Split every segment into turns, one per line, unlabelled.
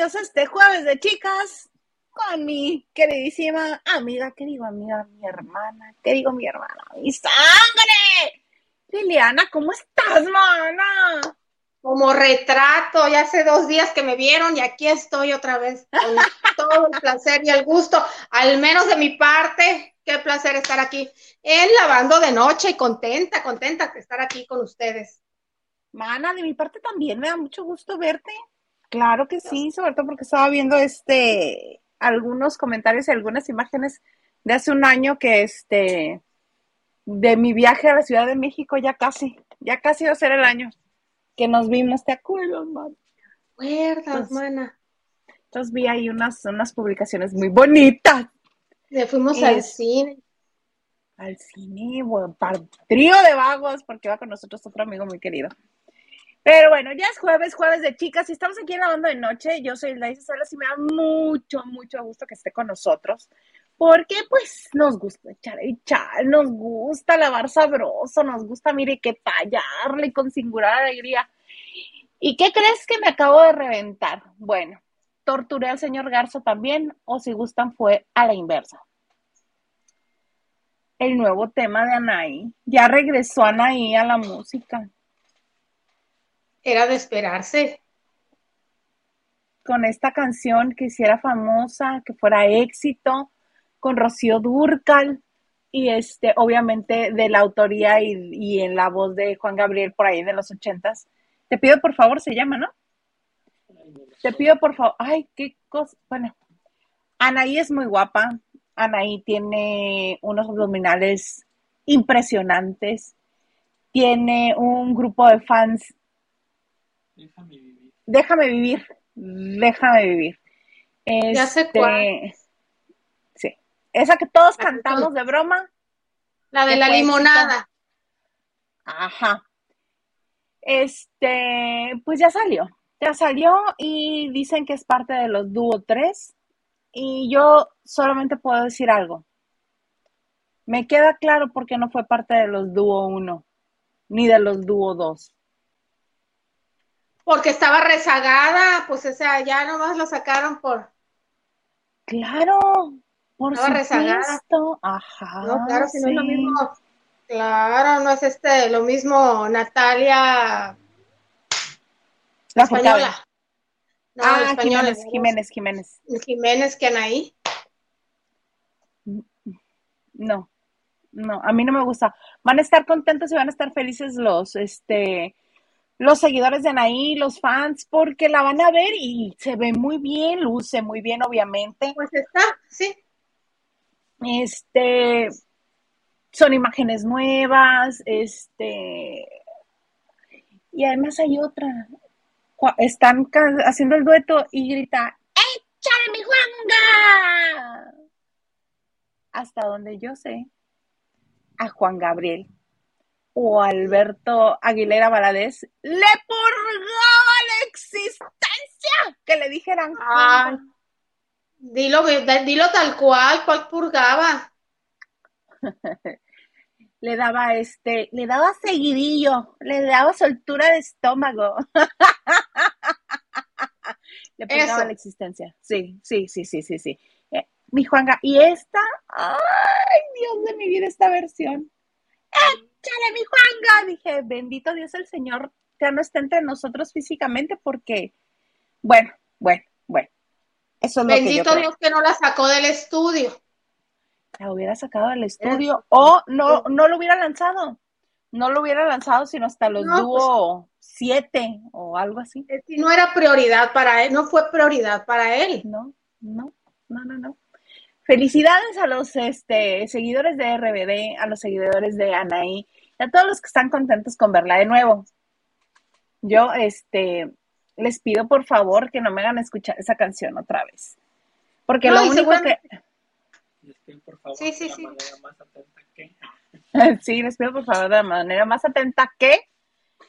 bienvenidos a este jueves de chicas con mi queridísima amiga, ¿qué digo amiga? Mi hermana, ¿qué digo mi hermana? ¡Mi sangre! Liliana, ¿cómo estás, mana?
Como retrato, ya hace dos días que me vieron y aquí estoy otra vez con todo el placer y el gusto, al menos de mi parte, qué placer estar aquí en lavando de noche y contenta, contenta de estar aquí con ustedes.
Mana, de mi parte también me da mucho gusto verte. Claro que sí, sobre todo porque estaba viendo este algunos comentarios y algunas imágenes de hace un año que este de mi viaje a la Ciudad de México ya casi, ya casi va a ser el año que nos vimos, ¿te acuerdas, man?
¿Te acuerdas, mana?
Entonces vi ahí unas, unas publicaciones muy bonitas.
Le fuimos al cine.
Al cine, bueno, para trío de vagos, porque va con nosotros otro amigo muy querido. Pero bueno, ya es jueves, jueves de chicas, y estamos aquí en la de noche. Yo soy Laisa Salas y me da mucho, mucho gusto que esté con nosotros, porque pues nos gusta echar echar, nos gusta lavar sabroso, nos gusta, mire, que tallarle con singular alegría. ¿Y qué crees que me acabo de reventar? Bueno, torturé al señor Garza también, o si gustan, fue a la inversa. El nuevo tema de Anaí. Ya regresó Anaí a la música
era de esperarse.
Con esta canción que hiciera famosa, que fuera éxito, con Rocío Durcal y este, obviamente de la autoría y, en la voz de Juan Gabriel por ahí de los ochentas. Te pido por favor, se llama, ¿no? Te pido por favor, ay, qué cosa, bueno, Anaí es muy guapa, Anaí tiene unos abdominales impresionantes, tiene un grupo de fans
Déjame vivir.
Déjame vivir. Déjame vivir.
ya sé este, cuál.
Sí. Esa que todos cantamos de broma.
La de la limonada.
Ajá. Este, pues ya salió. Ya salió y dicen que es parte de los dúo 3. Y yo solamente puedo decir algo. Me queda claro por qué no fue parte de los dúo 1, ni de los dúo 2
porque estaba rezagada, pues o sea, ya nomás lo sacaron por.
Claro, por
estaba rezagada.
Ajá.
No, claro, si no es lo mismo. Claro, no es este lo mismo Natalia.
La española.
No, ah, la española.
Jiménez, Jiménez,
Jiménez. Jiménez que Anaí.
No, no, a mí no me gusta. Van a estar contentos y van a estar felices los, este, los seguidores de Anaí, los fans, porque la van a ver y se ve muy bien, luce muy bien, obviamente.
Pues está, sí.
Este, son imágenes nuevas, este, y además hay otra. Están haciendo el dueto y grita, ¡Échale mi Juanga! Hasta donde yo sé, a Juan Gabriel o Alberto Aguilera Valadez le purgaba la existencia que le dijeran.
dilo, dilo tal cual, cuál purgaba.
le daba este, le daba seguidillo, le daba soltura de estómago. le purgaba la existencia. Sí, sí, sí, sí, sí, sí. Eh, mi Juanga, y esta, ay, Dios de mi vida, esta versión échale mi Juanga. Dije, bendito Dios el Señor, ya no está entre nosotros físicamente porque, bueno, bueno, bueno. Eso es
bendito Dios que no la sacó del estudio.
La hubiera sacado del estudio o no, no lo hubiera lanzado. No lo hubiera lanzado sino hasta los no, dúo pues, siete o algo así.
Si no era prioridad para él, no fue prioridad para él.
No, no, no, no, no. Felicidades a los este, seguidores de RBD, a los seguidores de Anaí, y a todos los que están contentos con verla de nuevo. Yo este, les pido por favor que no me hagan escuchar esa canción otra vez. Porque lo único que...
Les pido por favor sí, sí, de la manera más atenta que...
sí, les pido por favor de la manera más atenta que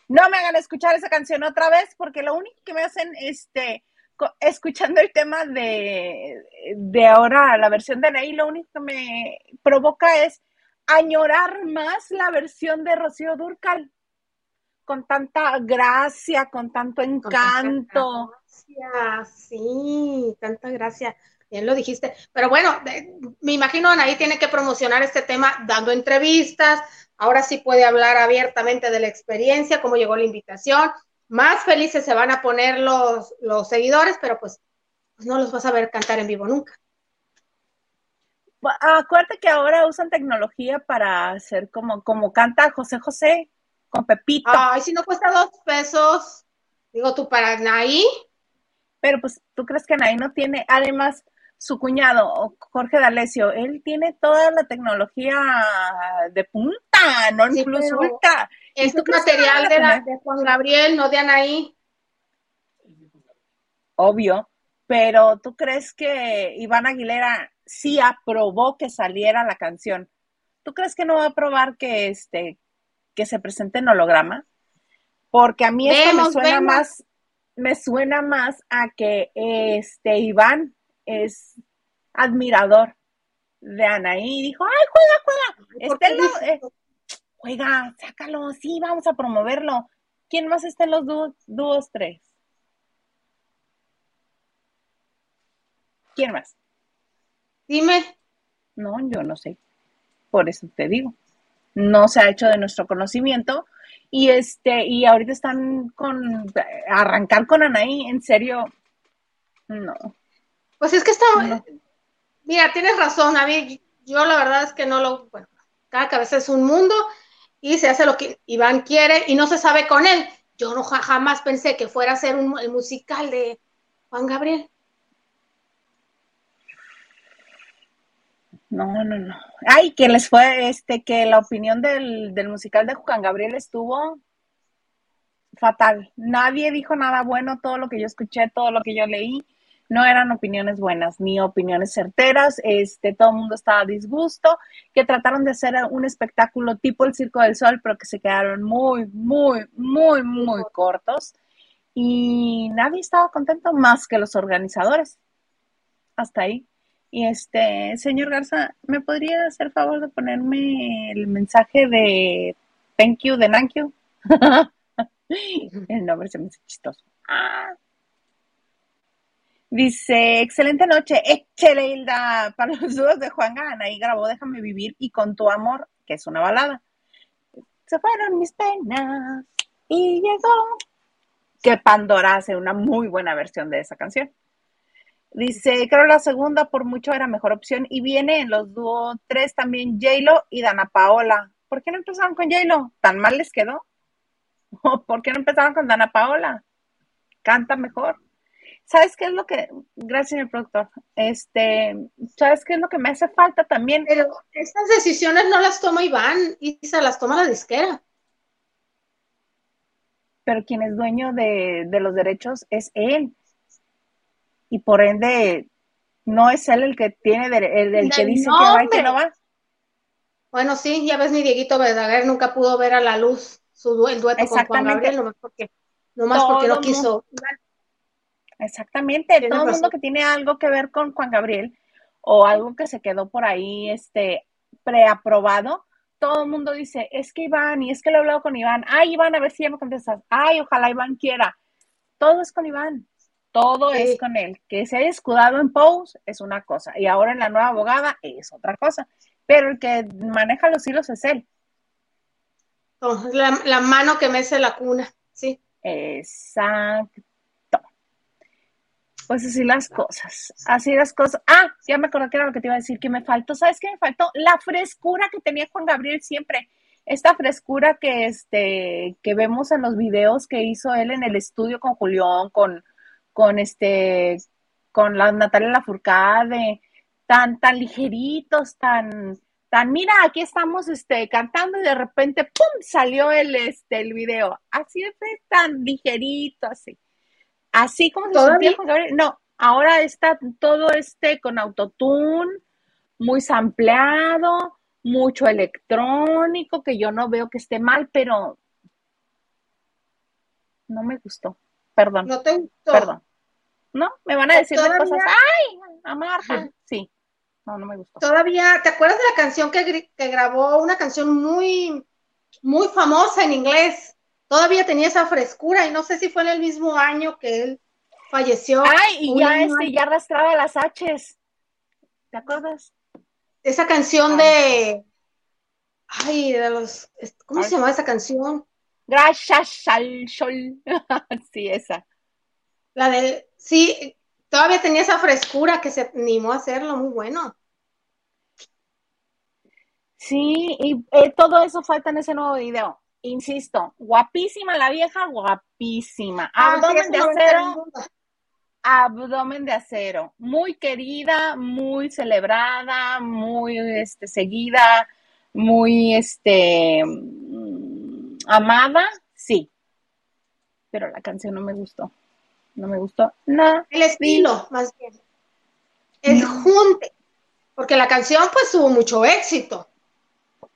no me hagan escuchar esa canción otra vez, porque lo único que me hacen, este, escuchando el tema de, de ahora, la versión de Anaí, lo único que me provoca es añorar más la versión de Rocío Durcal. con tanta gracia, con tanto encanto.
sí, tanta gracia. Bien lo dijiste. Pero bueno, me imagino Anaí tiene que promocionar este tema dando entrevistas. Ahora sí puede hablar abiertamente de la experiencia, cómo llegó la invitación. Más felices se van a poner los, los seguidores, pero pues, pues no los vas a ver cantar en vivo nunca.
Acuérdate que ahora usan tecnología para hacer como, como canta José José con Pepito.
Ay, si no cuesta dos pesos, digo tú para Anaí.
Pero pues, ¿tú crees que Anaí no tiene? Además, su cuñado, Jorge D'Alessio, él tiene toda la tecnología de punta, no sí, plus ultra.
Es un material de, de, Juan Gabriel, no de Anaí.
Obvio, pero ¿tú crees que Iván Aguilera sí aprobó que saliera la canción? ¿Tú crees que no va a aprobar que este que se presente en holograma? Porque a mí esto me suena más me suena más a que este Iván es admirador de Anaí y dijo, ay, juega, juega, este eh, juega, sácalo, sí, vamos a promoverlo. ¿Quién más está en los dúos, tres? ¿Quién más?
Dime.
No, yo no sé. Por eso te digo. No se ha hecho de nuestro conocimiento. Y este, y ahorita están con arrancar con Anaí, en serio, no.
Pues es que está, mira, tienes razón, a mí, yo la verdad es que no lo, bueno, cada cabeza es un mundo y se hace lo que Iván quiere y no se sabe con él. Yo no jamás pensé que fuera a ser un, el musical de Juan Gabriel.
No, no, no. Ay, que les fue, este, que la opinión del, del musical de Juan Gabriel estuvo fatal. Nadie dijo nada bueno, todo lo que yo escuché, todo lo que yo leí no eran opiniones buenas ni opiniones certeras, este, todo el mundo estaba a disgusto, que trataron de hacer un espectáculo tipo el Circo del Sol, pero que se quedaron muy, muy, muy, muy cortos y nadie estaba contento más que los organizadores. Hasta ahí. Y este, señor Garza, ¿me podría hacer favor de ponerme el mensaje de thank you, de thank you? el nombre se me hace chistoso. Ah. Dice, excelente noche, échele Hilda para los dudos de Juan Gana y grabó Déjame vivir y con tu amor, que es una balada. Se fueron mis penas y llegó. Que Pandora hace una muy buena versión de esa canción. Dice, creo la segunda por mucho era mejor opción y viene en los dúos tres también J-Lo y Dana Paola. ¿Por qué no empezaron con J-Lo? ¿Tan mal les quedó? ¿Por qué no empezaron con Dana Paola? Canta mejor. ¿Sabes qué es lo que, gracias señor productor, este, ¿sabes qué es lo que me hace falta también?
Pero estas decisiones no las toma Iván, se las toma la disquera.
Pero quien es dueño de, los derechos es él. Y por ende, no es él el que tiene, el, que dice que va y que no va.
Bueno, sí, ya ves, ni Dieguito Verdaguer nunca pudo ver a la luz su, el dueto con Juan Gabriel, nomás porque, nomás porque no quiso.
Exactamente, todo el mundo que tiene algo que ver con Juan Gabriel o algo que se quedó por ahí este preaprobado, todo el mundo dice, es que Iván, y es que lo he hablado con Iván, ay Iván, a ver si ya me contestas, ay, ojalá Iván quiera. Todo es con Iván, todo es con él. Que se haya escudado en Pose es una cosa, y ahora en la nueva abogada es otra cosa, pero el que maneja los hilos es él.
la, la mano que mece la cuna, sí.
Exacto. Pues así las cosas, así las cosas. Ah, ya me acordé que era lo que te iba a decir, que me faltó, ¿sabes qué me faltó? La frescura que tenía Juan Gabriel siempre. Esta frescura que, este, que vemos en los videos que hizo él en el estudio con Julián, con, con este, con la Natalia Lafourcade, tan, tan ligeritos, tan, tan, mira, aquí estamos, este, cantando y de repente, ¡pum! salió el, este, el video. Así de tan ligerito, así. Así como se sentía con Gabriel. No, ahora está todo este con autotune, muy sampleado, mucho electrónico, que yo no veo que esté mal, pero no me gustó. Perdón.
No te gustó.
Perdón. No, me van a decir cosas. ¡Ay! Amarga. Sí. No, no me gustó.
Todavía, ¿te acuerdas de la canción que, que grabó? Una canción muy, muy famosa en inglés todavía tenía esa frescura y no sé si fue en el mismo año que él falleció.
Ay, y ya este, ya arrastraba las H's. ¿Te acuerdas?
Esa canción de Ay, de los ¿cómo se llama esa canción?
Gracias al sol. sí, esa.
La de sí, todavía tenía esa frescura que se animó a hacerlo, muy bueno.
Sí, y eh, todo eso falta en ese nuevo video. Insisto, guapísima la vieja, guapísima. Ah, abdomen de acero. Abdomen de acero. Muy querida, muy celebrada, muy este, seguida, muy este mm, amada, sí. Pero la canción no me gustó. No me gustó nada.
El estilo, más bien. El junte. Porque la canción pues tuvo mucho éxito.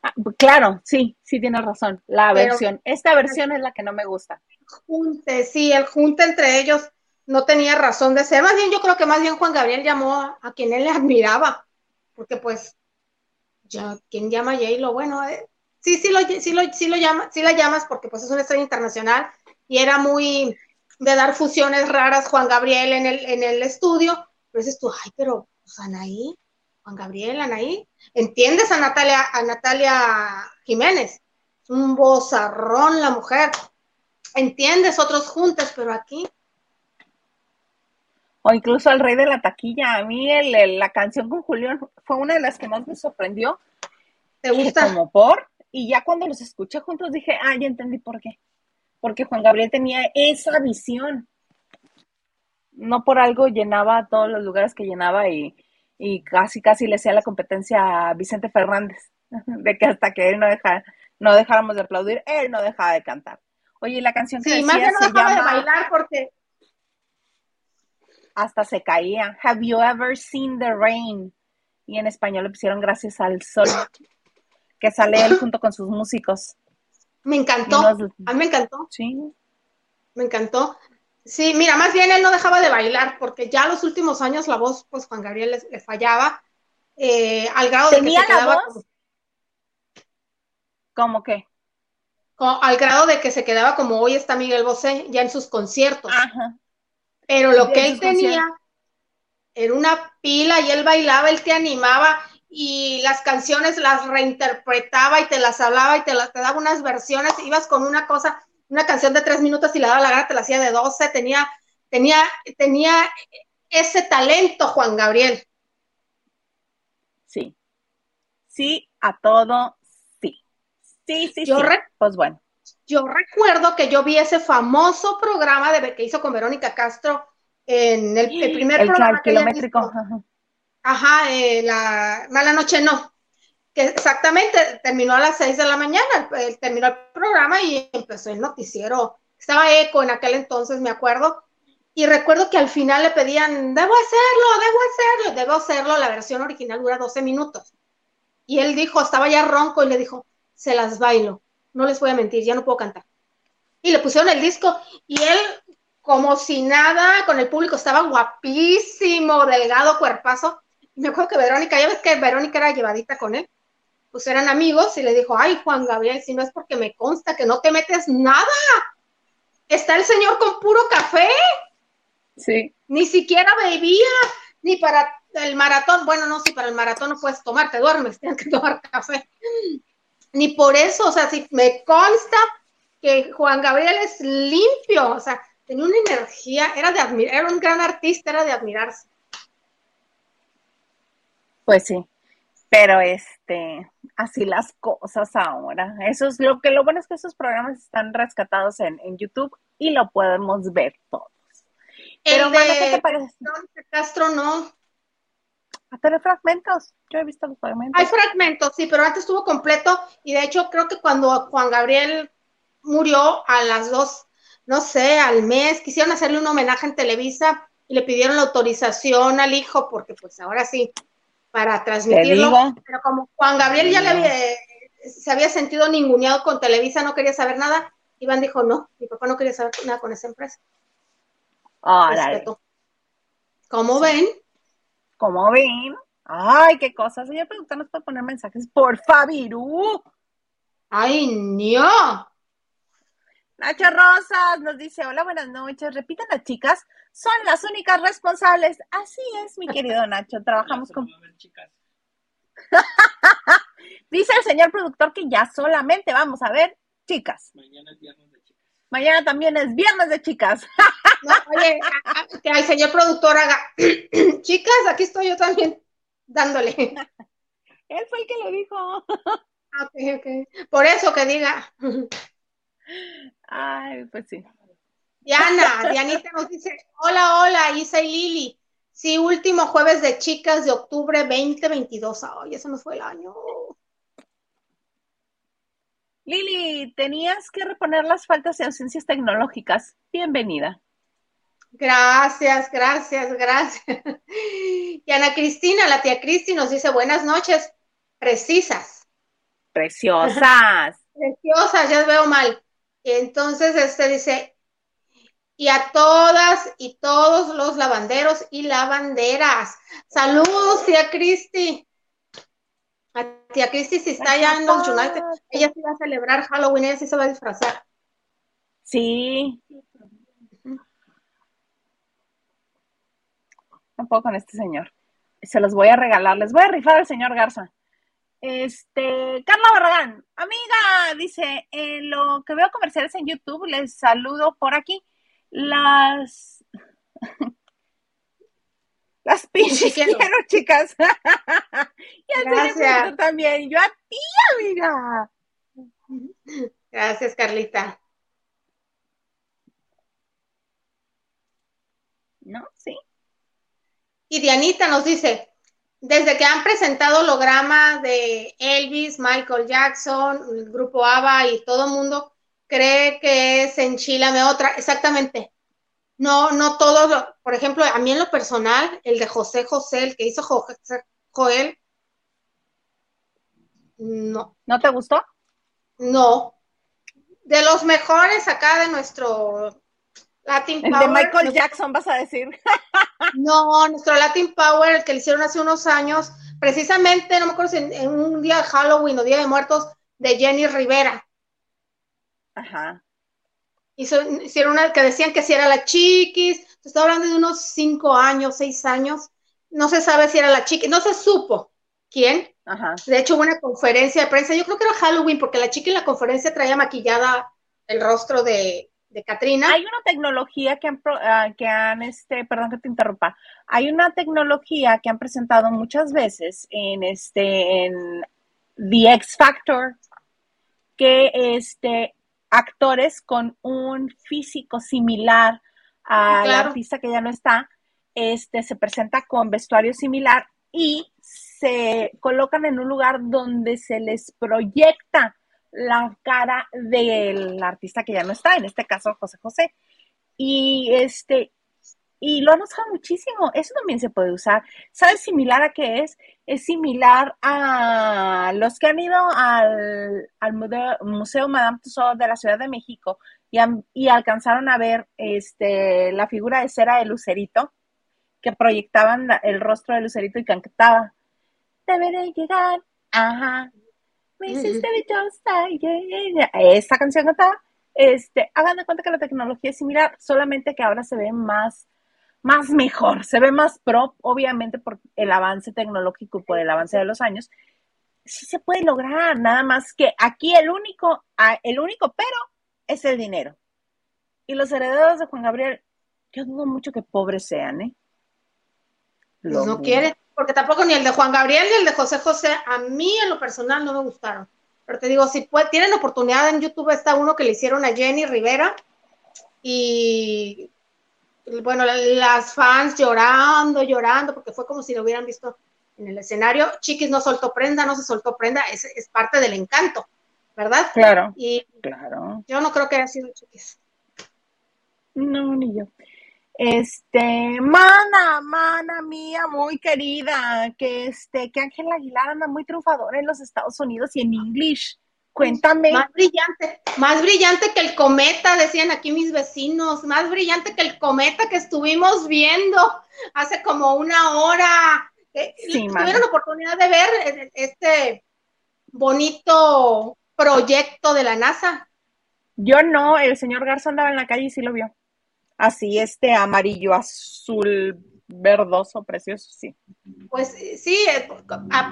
Ah, claro, sí, sí tienes razón. La versión, esta versión es la que no me gusta.
Junte, sí, el junte entre ellos no tenía razón de ser. Más bien, yo creo que más bien Juan Gabriel llamó a, quien él le admiraba, porque pues, ya, ¿quién llama a J-Lo? Bueno, eh, sí, sí lo, sí, lo, sí lo llama, sí la llamas porque pues es una estrella internacional y era muy de dar fusiones raras Juan Gabriel en el, en el estudio. Pero dices tú, ay, pero pues Anaí, Juan Gabriel, Anaí, ¿entiendes a Natalia, a Natalia Jiménez? Es un bozarrón la mujer. ¿Entiendes otros juntos, pero aquí
o incluso al rey de la taquilla. A mí el, la canción con Julián fue una de las que más me sorprendió.
¿Te gusta?
Como por, y ya cuando los escuché juntos dije, ah, ya entendí por qué. Porque Juan Gabriel tenía esa visión. No por algo llenaba todos los lugares que llenaba y, casi, casi le hacía la competencia a Vicente Fernández, de que hasta que él no dejara, no dejáramos de aplaudir, él no dejaba de cantar. Oye, la canción que
sí, más bien no dejaba de bailar porque
hasta se caía. Have you ever seen the rain? Y en español le pusieron Gracias al sol, que sale él junto con sus músicos.
Me encantó. A mí me encantó. Sí. Me encantó. Sí, mira, más bien él no dejaba de bailar, porque ya los últimos años la voz, pues Juan Gabriel le, fallaba, eh, al grado de que se quedaba. Como,
¿Cómo qué?
al grado de que se quedaba como hoy está Miguel Bosé, ya en sus conciertos. Ajá. Pero lo que él tenía era una pila y él bailaba, él te animaba y las canciones las reinterpretaba y te las hablaba y te, las, te daba unas versiones, ibas con una cosa, una canción de tres minutos y la daba la gana, te la hacía de doce, tenía, tenía, tenía ese talento, Juan Gabriel.
Sí, sí, a todo, sí. Sí, sí,
yo
sí. pues bueno
yo recuerdo que yo vi ese famoso programa de, que hizo con Verónica Castro en el, primer programa.
kilométrico.
Ajá, eh, la Mala Noche No. Que exactamente terminó a las seis de la mañana, terminó el programa y empezó el noticiero. Estaba eco en aquel entonces, me acuerdo. Y recuerdo que al final le pedían, debo hacerlo, debo hacerlo, debo hacerlo. La versión original dura 12 minutos. Y él dijo, estaba ya ronco y le dijo, se las bailo no les voy a mentir, ya no puedo cantar. Y le pusieron el disco y él, como si nada, con el público, estaba guapísimo, delgado, cuerpazo. me acuerdo que Verónica, ya ves que Verónica era llevadita con él, pues eran amigos y le dijo, ay, Juan Gabriel, si no es porque me consta que no te metes nada. Está el señor con puro café.
Sí.
Ni siquiera bebía, ni para el maratón. Bueno, no, si para el maratón no puedes tomar, te duermes, tienes que tomar café ni por eso, o sea, si me consta que Juan Gabriel es limpio, o sea, tenía una energía, era de admirar, era un gran artista, era de admirarse.
Pues sí, pero este, así las cosas ahora. Eso es lo que lo bueno es que esos programas están rescatados en, YouTube y lo podemos ver todos.
Pero, El ¿qué te parece? Castro no.
Ah, pero fragmentos. Yo he visto los fragmentos.
Hay fragmentos, sí, pero antes estuvo completo. Y de hecho, creo que cuando Juan Gabriel murió a las dos, no sé, al mes, quisieron hacerle un homenaje en Televisa y le pidieron la autorización al hijo, porque pues ahora sí, para transmitirlo. Pero como Juan Gabriel ya le había, se había sentido ninguneado con Televisa, no quería saber nada, Iván dijo, no, mi papá no quería saber nada con esa empresa.
Ah,
¿Cómo ven?
¿Cómo ven? Ay, qué cosas. Señor preguntarnos para poner mensajes. Por Fabiru.
Ay, no.
Nacho Rosas nos dice, hola, buenas noches. Repiten las chicas, son las únicas responsables. Así es, mi querido Nacho, trabajamos con... Chicas. dice el señor productor que ya solamente vamos a ver chicas.
Mañana es viernes de chicas.
Mañana también es viernes de chicas.
oye, que el señor productor haga, chicas, aquí estoy yo también dándole.
Él fue el que lo dijo.
Ok, ok. Por eso que diga.
Ay, pues sí.
Diana, Dianita nos dice, hola, hola, Isa y Lili. Sí, último jueves de chicas de octubre 2022. Ay, eso no fue el año.
Lili, tenías que reponer las faltas de ausencias tecnológicas. Bienvenida.
Gracias, gracias, gracias. Y Ana Cristina, la tía Cristi, nos dice buenas noches, precisas.
Preciosas.
Preciosas, ya veo mal. Entonces, este dice, y a todas y todos los lavanderos y lavanderas. Saludos, tía Cristi. A tía Cristi, si está allá en los United, ella sí va a celebrar Halloween, ella sí se va a disfrazar.
Sí. Un poco con este señor. Se los voy a regalar. Les voy a rifar al señor Garza. Este, Carla Barragán, amiga, dice, en lo que veo comerciales en YouTube, les saludo por aquí. Las las pinches quiero, chicas. y Gracias. también. Yo a ti, amiga.
Gracias, Carlita.
¿No? Sí.
Y Dianita nos dice, desde que han presentado holograma de Elvis, Michael Jackson, el grupo ABBA y todo el mundo cree que es Enchilame otra, exactamente. No, no todos, por ejemplo, a mí en lo personal, el de José José, el que hizo Joel, no.
¿No te gustó?
No. De los mejores acá de nuestro Latin
Power. El de Michael Jackson, vas a decir.
No, nuestro Latin Power, el que le hicieron hace unos años, precisamente, no me acuerdo si en, un día de Halloween o Día de Muertos, de Jenny Rivera.
Ajá.
hicieron una que decían que si era la chiquis, se está hablando de unos cinco años, seis años, no se sabe si era la chiquis, no se supo quién.
Ajá.
De hecho, hubo una conferencia de prensa, yo creo que era Halloween, porque la chica en la conferencia traía maquillada el rostro de, de Katrina.
Hay una tecnología que han, ah, que han, este, perdón que te interrumpa, hay una tecnología que han presentado muchas veces en este, en The X Factor, que este, actores con un físico similar al artista que ya no está, este, se presenta con vestuario similar y se colocan en un lugar donde se les proyecta la cara del artista que ya no está, en este caso José José. Y este, y lo han usado muchísimo. Eso también se puede usar. ¿Sabes similar a qué es? Es similar a los que han ido al, Museo, Madame Tussauds de la Ciudad de México y, y alcanzaron a ver este, la figura de cera de Lucerito, que proyectaban el rostro de Lucerito y cantaba, deberé llegar, ajá, me hiciste dichosa, esa canción cantaba, este, hagan de cuenta que la tecnología es similar, solamente que ahora se ve más, más mejor, se ve más pro, obviamente por el avance tecnológico y por el avance de los años, sí se puede lograr, nada más que aquí el único, ah, el único pero es el dinero. Y los herederos de Juan Gabriel, yo dudo mucho que pobres sean, ¿eh?
no quiere porque tampoco ni el de Juan Gabriel ni el de José José, a mí en lo personal no me gustaron. Pero te digo, si tienen oportunidad en YouTube, está uno que le hicieron a Jenny Rivera y bueno, las fans llorando, llorando, porque fue como si lo hubieran visto en el escenario. Chiquis no soltó prenda, no se soltó prenda, es, es parte del encanto, ¿verdad?
Claro.
Y
claro.
yo no creo que haya sido Chiquis.
No, ni yo. Este, mana, mana mía, muy querida, que este, que Ángela Aguilar anda muy triunfadora en los Estados Unidos y en English. Cuéntame.
Más brillante, más brillante que el cometa, decían aquí mis vecinos, más brillante que el cometa que estuvimos viendo hace como una hora. Eh, sí, tuvieron la oportunidad de ver eh, este bonito proyecto de la NASA.
Yo no, el señor Garza andaba en la calle y sí lo vio. Así, este amarillo, azul, verdoso, precioso, sí.
Pues sí, eh,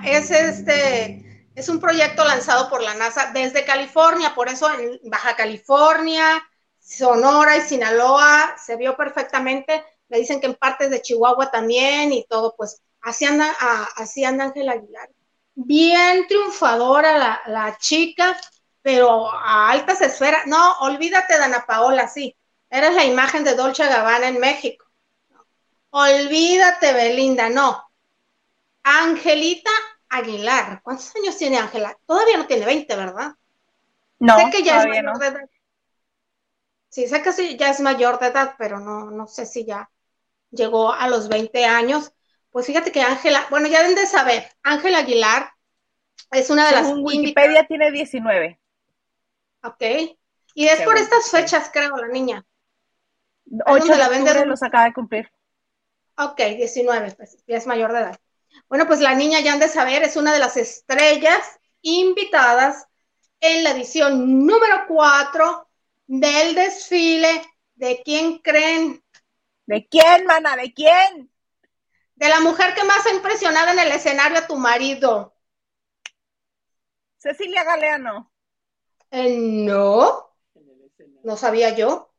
es este, es un proyecto lanzado por la NASA desde California, por eso en Baja California, Sonora y Sinaloa se vio perfectamente. Me dicen que en partes de Chihuahua también y todo, pues así anda, así anda Ángel Aguilar. Bien triunfadora la, la chica, pero a altas esferas. No, olvídate, Dana Paola, sí. Eres la imagen de Dolce Gabbana en México. Olvídate, Belinda, no. Angelita Aguilar. ¿Cuántos años tiene Ángela? Todavía no tiene 20, ¿verdad?
No,
sé que ya es mayor de edad. Sí, sé que sí, ya es mayor de edad, pero no, no sé si ya llegó a los 20 años. Pues fíjate que Ángela, bueno, ya deben de saber, Ángela Aguilar es una de las.
Wikipedia tiene 19.
Ok. Y es por estas fechas, creo, la niña.
8 de la vende los acaba de cumplir.
Ok, 19, pues ya es mayor de edad. Bueno, pues la niña ya han de saber, es una de las estrellas invitadas en la edición número 4 del desfile. ¿De quién creen?
¿De quién, mana? ¿De quién?
De la mujer que más ha impresionado en el escenario a tu marido.
Cecilia Galeano.
Eh, no. No sabía yo.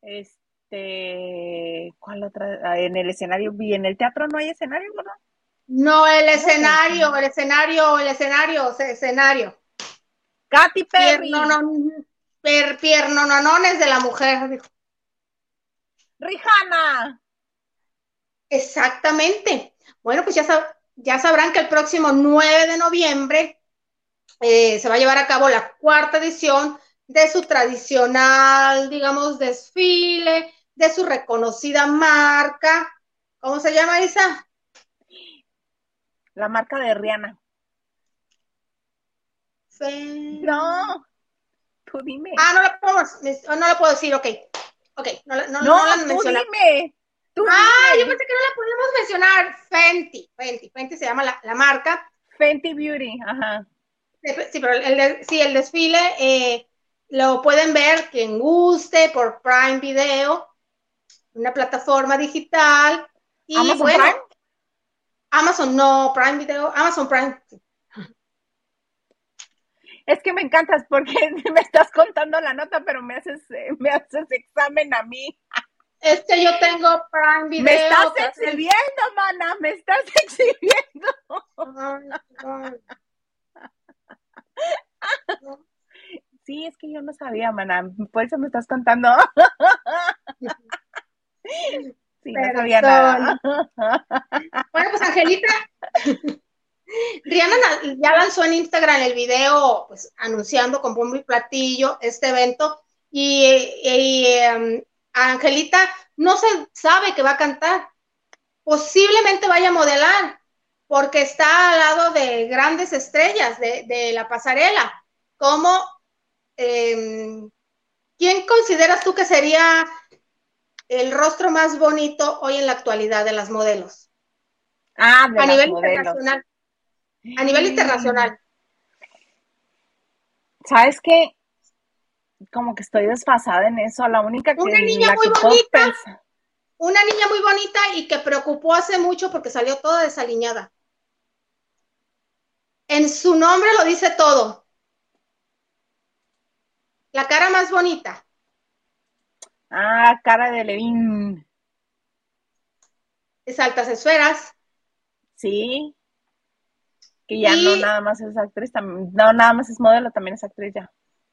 Este, ¿cuál otra? Ah, en el escenario, y en el teatro no hay escenario, ¿verdad?
No, el escenario, el escenario, el escenario, el escenario.
Katy Perry.
no, no, per, pierno, no, no, es de la mujer.
Rihanna.
Exactamente. Bueno, pues ya, ya sabrán que el próximo 9 de noviembre eh, se va a llevar a cabo la cuarta edición de su tradicional, digamos, desfile, de su reconocida marca. ¿Cómo se llama Isa?
La marca de Rihanna. No, tú dime.
Ah, no la puedo, no la puedo decir, ok. Ok, no, no, no, no la
tú dime.
ah, yo pensé que no la podíamos mencionar. Fenty, Fenty, Fenty se llama la, la marca.
Fenty Beauty, ajá.
Sí, pero el, sí, el desfile eh, lo pueden ver quien guste por Prime Video, una plataforma digital. Y
¿Amazon bueno, Prime?
Amazon no, Prime Video, Amazon Prime.
Es que me encantas porque me estás contando la nota, pero me haces, me haces examen a mí.
Es que yo tengo Prime Video.
Me estás exhibiendo, mana, me estás exhibiendo. Sí, es que yo no sabía, maná. Por eso me estás contando. Sí, no sabía nada.
Bueno, pues Angelita, Rihanna ya lanzó en Instagram el video, pues anunciando con bombo y platillo este evento. Y, em, Angelita no se sabe que va a cantar. Posiblemente vaya a modelar, porque está al lado de grandes estrellas de, de la pasarela, como Em, ¿quién consideras tú que sería el rostro más bonito hoy en la actualidad de las modelos?
Ah, de
a nivel internacional. A nivel internacional.
¿Sabes qué? Como que estoy desfasada en eso. La única que.
Una niña muy bonita. Una niña muy bonita y que preocupó hace mucho porque salió toda desaliñada. En su nombre lo dice todo. La cara más bonita.
Ah, cara de Levin.
Es altas esferas.
Sí. Que ya no nada más es actriz, no nada más es modelo, también es actriz ya.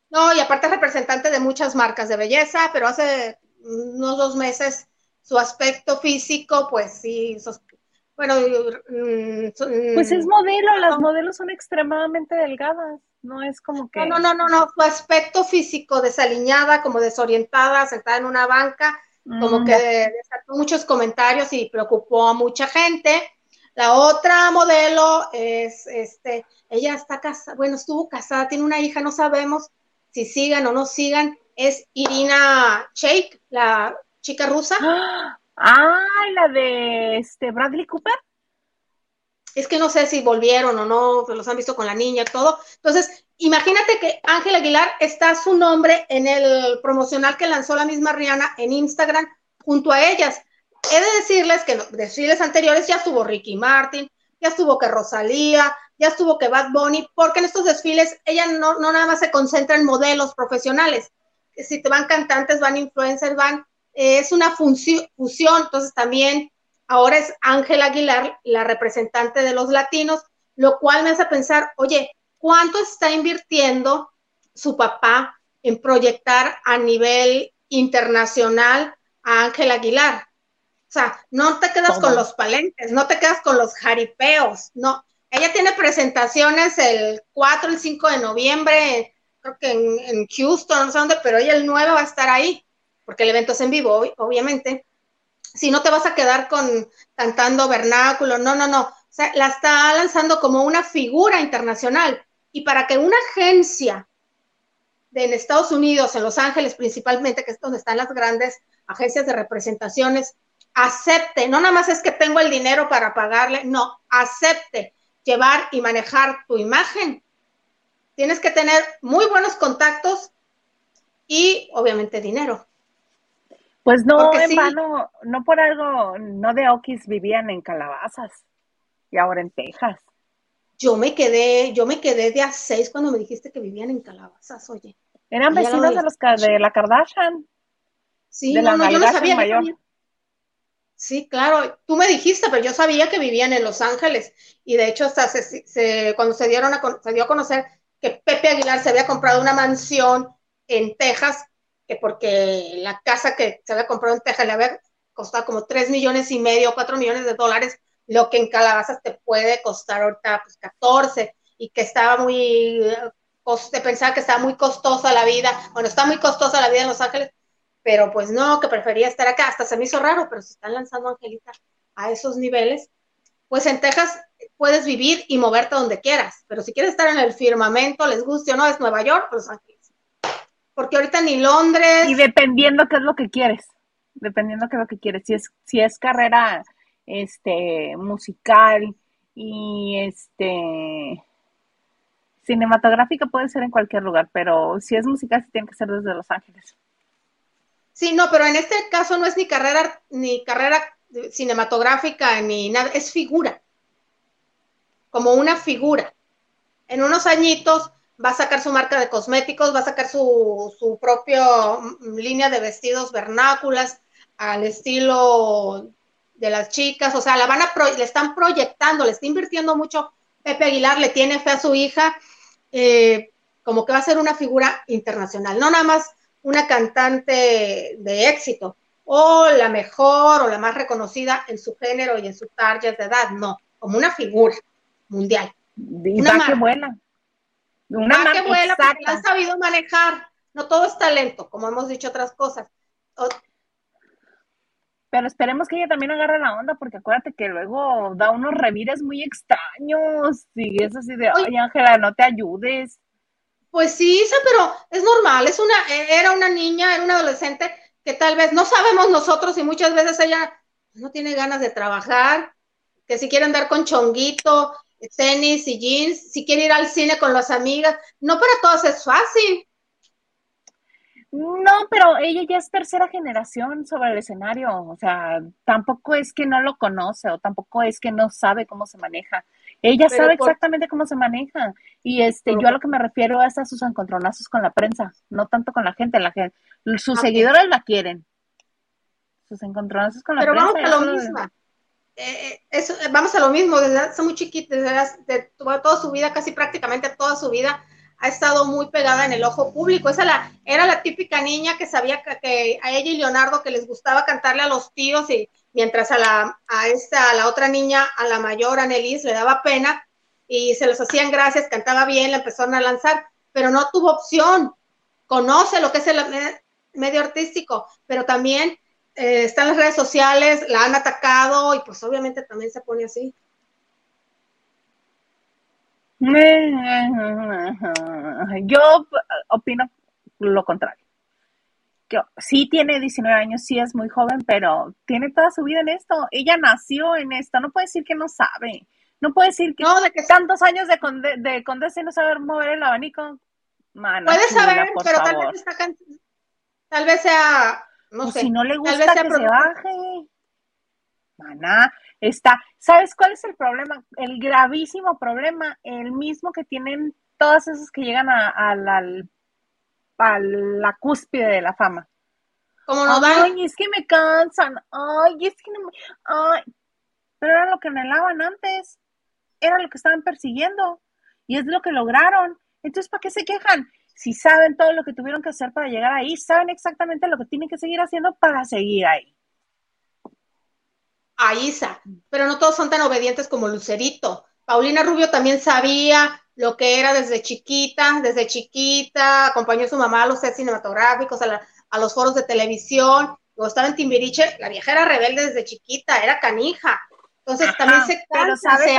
No, y aparte es representante de muchas marcas de belleza, pero hace unos dos meses su aspecto físico, pues sí, bueno,
mm, pues es modelo, las modelos son extremadamente delgadas no es como que...
No, no, no, no, su aspecto físico desaliñada, como desorientada, sentada en una banca, como mm, que desató muchos comentarios y preocupó a mucha gente. La otra modelo es, este, ella está casada, bueno, estuvo casada, tiene una hija, no sabemos si sigan o no sigan, es Irina Shake, la chica rusa.
Ah, la de este Bradley Cooper
es que no sé si volvieron o no, los han visto con la niña, todo. Entonces, imagínate que Ángel Aguilar está su nombre en el promocional que lanzó la misma Rihanna en Instagram junto a ellas. He de decirles que en los desfiles anteriores ya estuvo Ricky Martin, ya estuvo que Rosalía, ya estuvo que Bad Bunny, porque en estos desfiles ella no, no nada más se concentra en modelos profesionales. Si te van cantantes, van influencers, van, eh, es una fusión, entonces también ahora es Ángel Aguilar la representante de los latinos, lo cual me hace pensar, oye, ¿cuánto está invirtiendo su papá en proyectar a nivel internacional a Ángel Aguilar? O sea, no te quedas con los palentes, no te quedas con los jaripeos, no. Ella tiene presentaciones el 4, el 5 de noviembre, creo que en, Houston, no sé dónde, pero ella el 9 va a estar ahí, porque el evento es en vivo, obviamente. Si no te vas a quedar con cantando vernáculo, no, no, no. O sea, la está lanzando como una figura internacional. Y para que una agencia de en Estados Unidos, en Los Ángeles principalmente, que es donde están las grandes agencias de representaciones, acepte, no nada más es que tengo el dinero para pagarle, no, acepte llevar y manejar tu imagen. Tienes que tener muy buenos contactos y obviamente dinero.
Pues no, en vano, no por algo, no de Oquis vivían en calabazas y ahora en Texas.
Yo me quedé, yo me quedé de a seis cuando me dijiste que vivían en calabazas, oye.
Eran vecinos de, los, de la Kardashian.
Sí, no, no, yo no sabía. Sí, claro, tú me dijiste, pero yo sabía que vivían en Los Ángeles y de hecho hasta se, cuando se dieron a, se dio a conocer que Pepe Aguilar se había comprado una mansión en Texas, que porque la casa que se había comprado en Texas le había costado como 3 millones y medio, 4 millones de dólares, lo que en Calabazas te puede costar ahorita pues 14 y que estaba muy, te pensaba que estaba muy costosa la vida, bueno, está muy costosa la vida en Los Ángeles, pero pues no, que prefería estar acá, hasta se me hizo raro, pero se están lanzando Angelita a esos niveles, pues en Texas puedes vivir y moverte donde quieras, pero si quieres estar en el firmamento, les guste o no, es Nueva York Los Ángeles. Porque ahorita ni Londres.
Y dependiendo qué es lo que quieres, dependiendo qué es lo que quieres, si es, si es carrera este musical y este cinematográfica puede ser en cualquier lugar, pero si es musical sí tiene que ser desde Los Ángeles.
Sí, no, pero en este caso no es ni carrera, ni carrera cinematográfica ni nada, es figura. Como una figura. En unos añitos va a sacar su marca de cosméticos, va a sacar su, su propia mm, línea de vestidos vernáculas al estilo de las chicas, o sea, la van a le están proyectando, le está invirtiendo mucho Pepe Aguilar, le tiene fe a su hija, eh, como que va a ser una figura internacional, no nada más una cantante de éxito o la mejor o la más reconocida en su género y en su target de edad, no, como una figura mundial.
una marca. que vuela.
Una que vuela porque la sabido manejar. No todo es talento, como hemos dicho otras cosas.
pero esperemos que ella también agarre la onda, porque acuérdate que luego da unos revires muy extraños y es así de, ay, Ángela, no te ayudes.
Pues sí, pero es normal, es una, era una niña, era una adolescente que tal vez no sabemos nosotros y muchas veces ella no tiene ganas de trabajar, que si quiere andar con chonguito, tenis y jeans, si quiere ir al cine con las amigas, no para todos es fácil.
No, pero ella ya es tercera generación sobre el escenario, o sea, tampoco es que no lo conoce o tampoco es que no sabe cómo se maneja. Ella sabe exactamente cómo se maneja. Y este, yo a lo que me refiero es a sus encontronazos con la prensa, no tanto con la gente. La gente sus seguidores la quieren. Sus encontronazos con la prensa.
Pero vamos a lo mismo. Eh, eh, vamos a lo mismo, desde hace muy chiquita, desde toda su vida, casi prácticamente toda su vida, ha estado muy pegada en el ojo público. Esa era la típica niña que sabía que, a ella y Leonardo que les gustaba cantarle a los tíos y mientras a la, otra niña, a la mayor, Annelies, le daba pena y se los hacían gracias, cantaba bien, la empezaron a lanzar, pero no tuvo opción. Conoce lo que es el medio artístico, pero también eh, están las redes sociales, la han atacado y pues obviamente también se pone así.
Yo opino lo contrario sí tiene 19 años, sí es muy joven, pero tiene toda su vida en esto. Ella nació en esto, no puede decir que no sabe. No puede decir que, no, de que tantos años de, conde, de condesa y no saber mover el abanico.
Puede saber, pero tal vez está Tal vez sea, no sé.
Si no le gusta que se baje. Maná, está. ¿Sabes cuál es el problema? El gravísimo problema, el mismo que tienen todas esas que llegan a, la, a la cúspide de la fama.
Como no
Ay, es que me cansan. Ay, es que no me... Ay. Pero era lo que anhelaban antes. Era lo que estaban persiguiendo. Y es lo que lograron. Entonces, ¿para qué se quejan? Si saben todo lo que tuvieron que hacer para llegar ahí, saben exactamente lo que tienen que seguir haciendo para seguir ahí.
A Isa, pero no todos son tan obedientes como Lucerito. Paulina Rubio también sabía lo que era desde chiquita, desde chiquita, acompañó a su mamá a los sets cinematográficos, a, los foros de televisión, cuando estaba en Timbiriche, la vieja era rebelde desde chiquita, era canija. Entonces también se cansa, se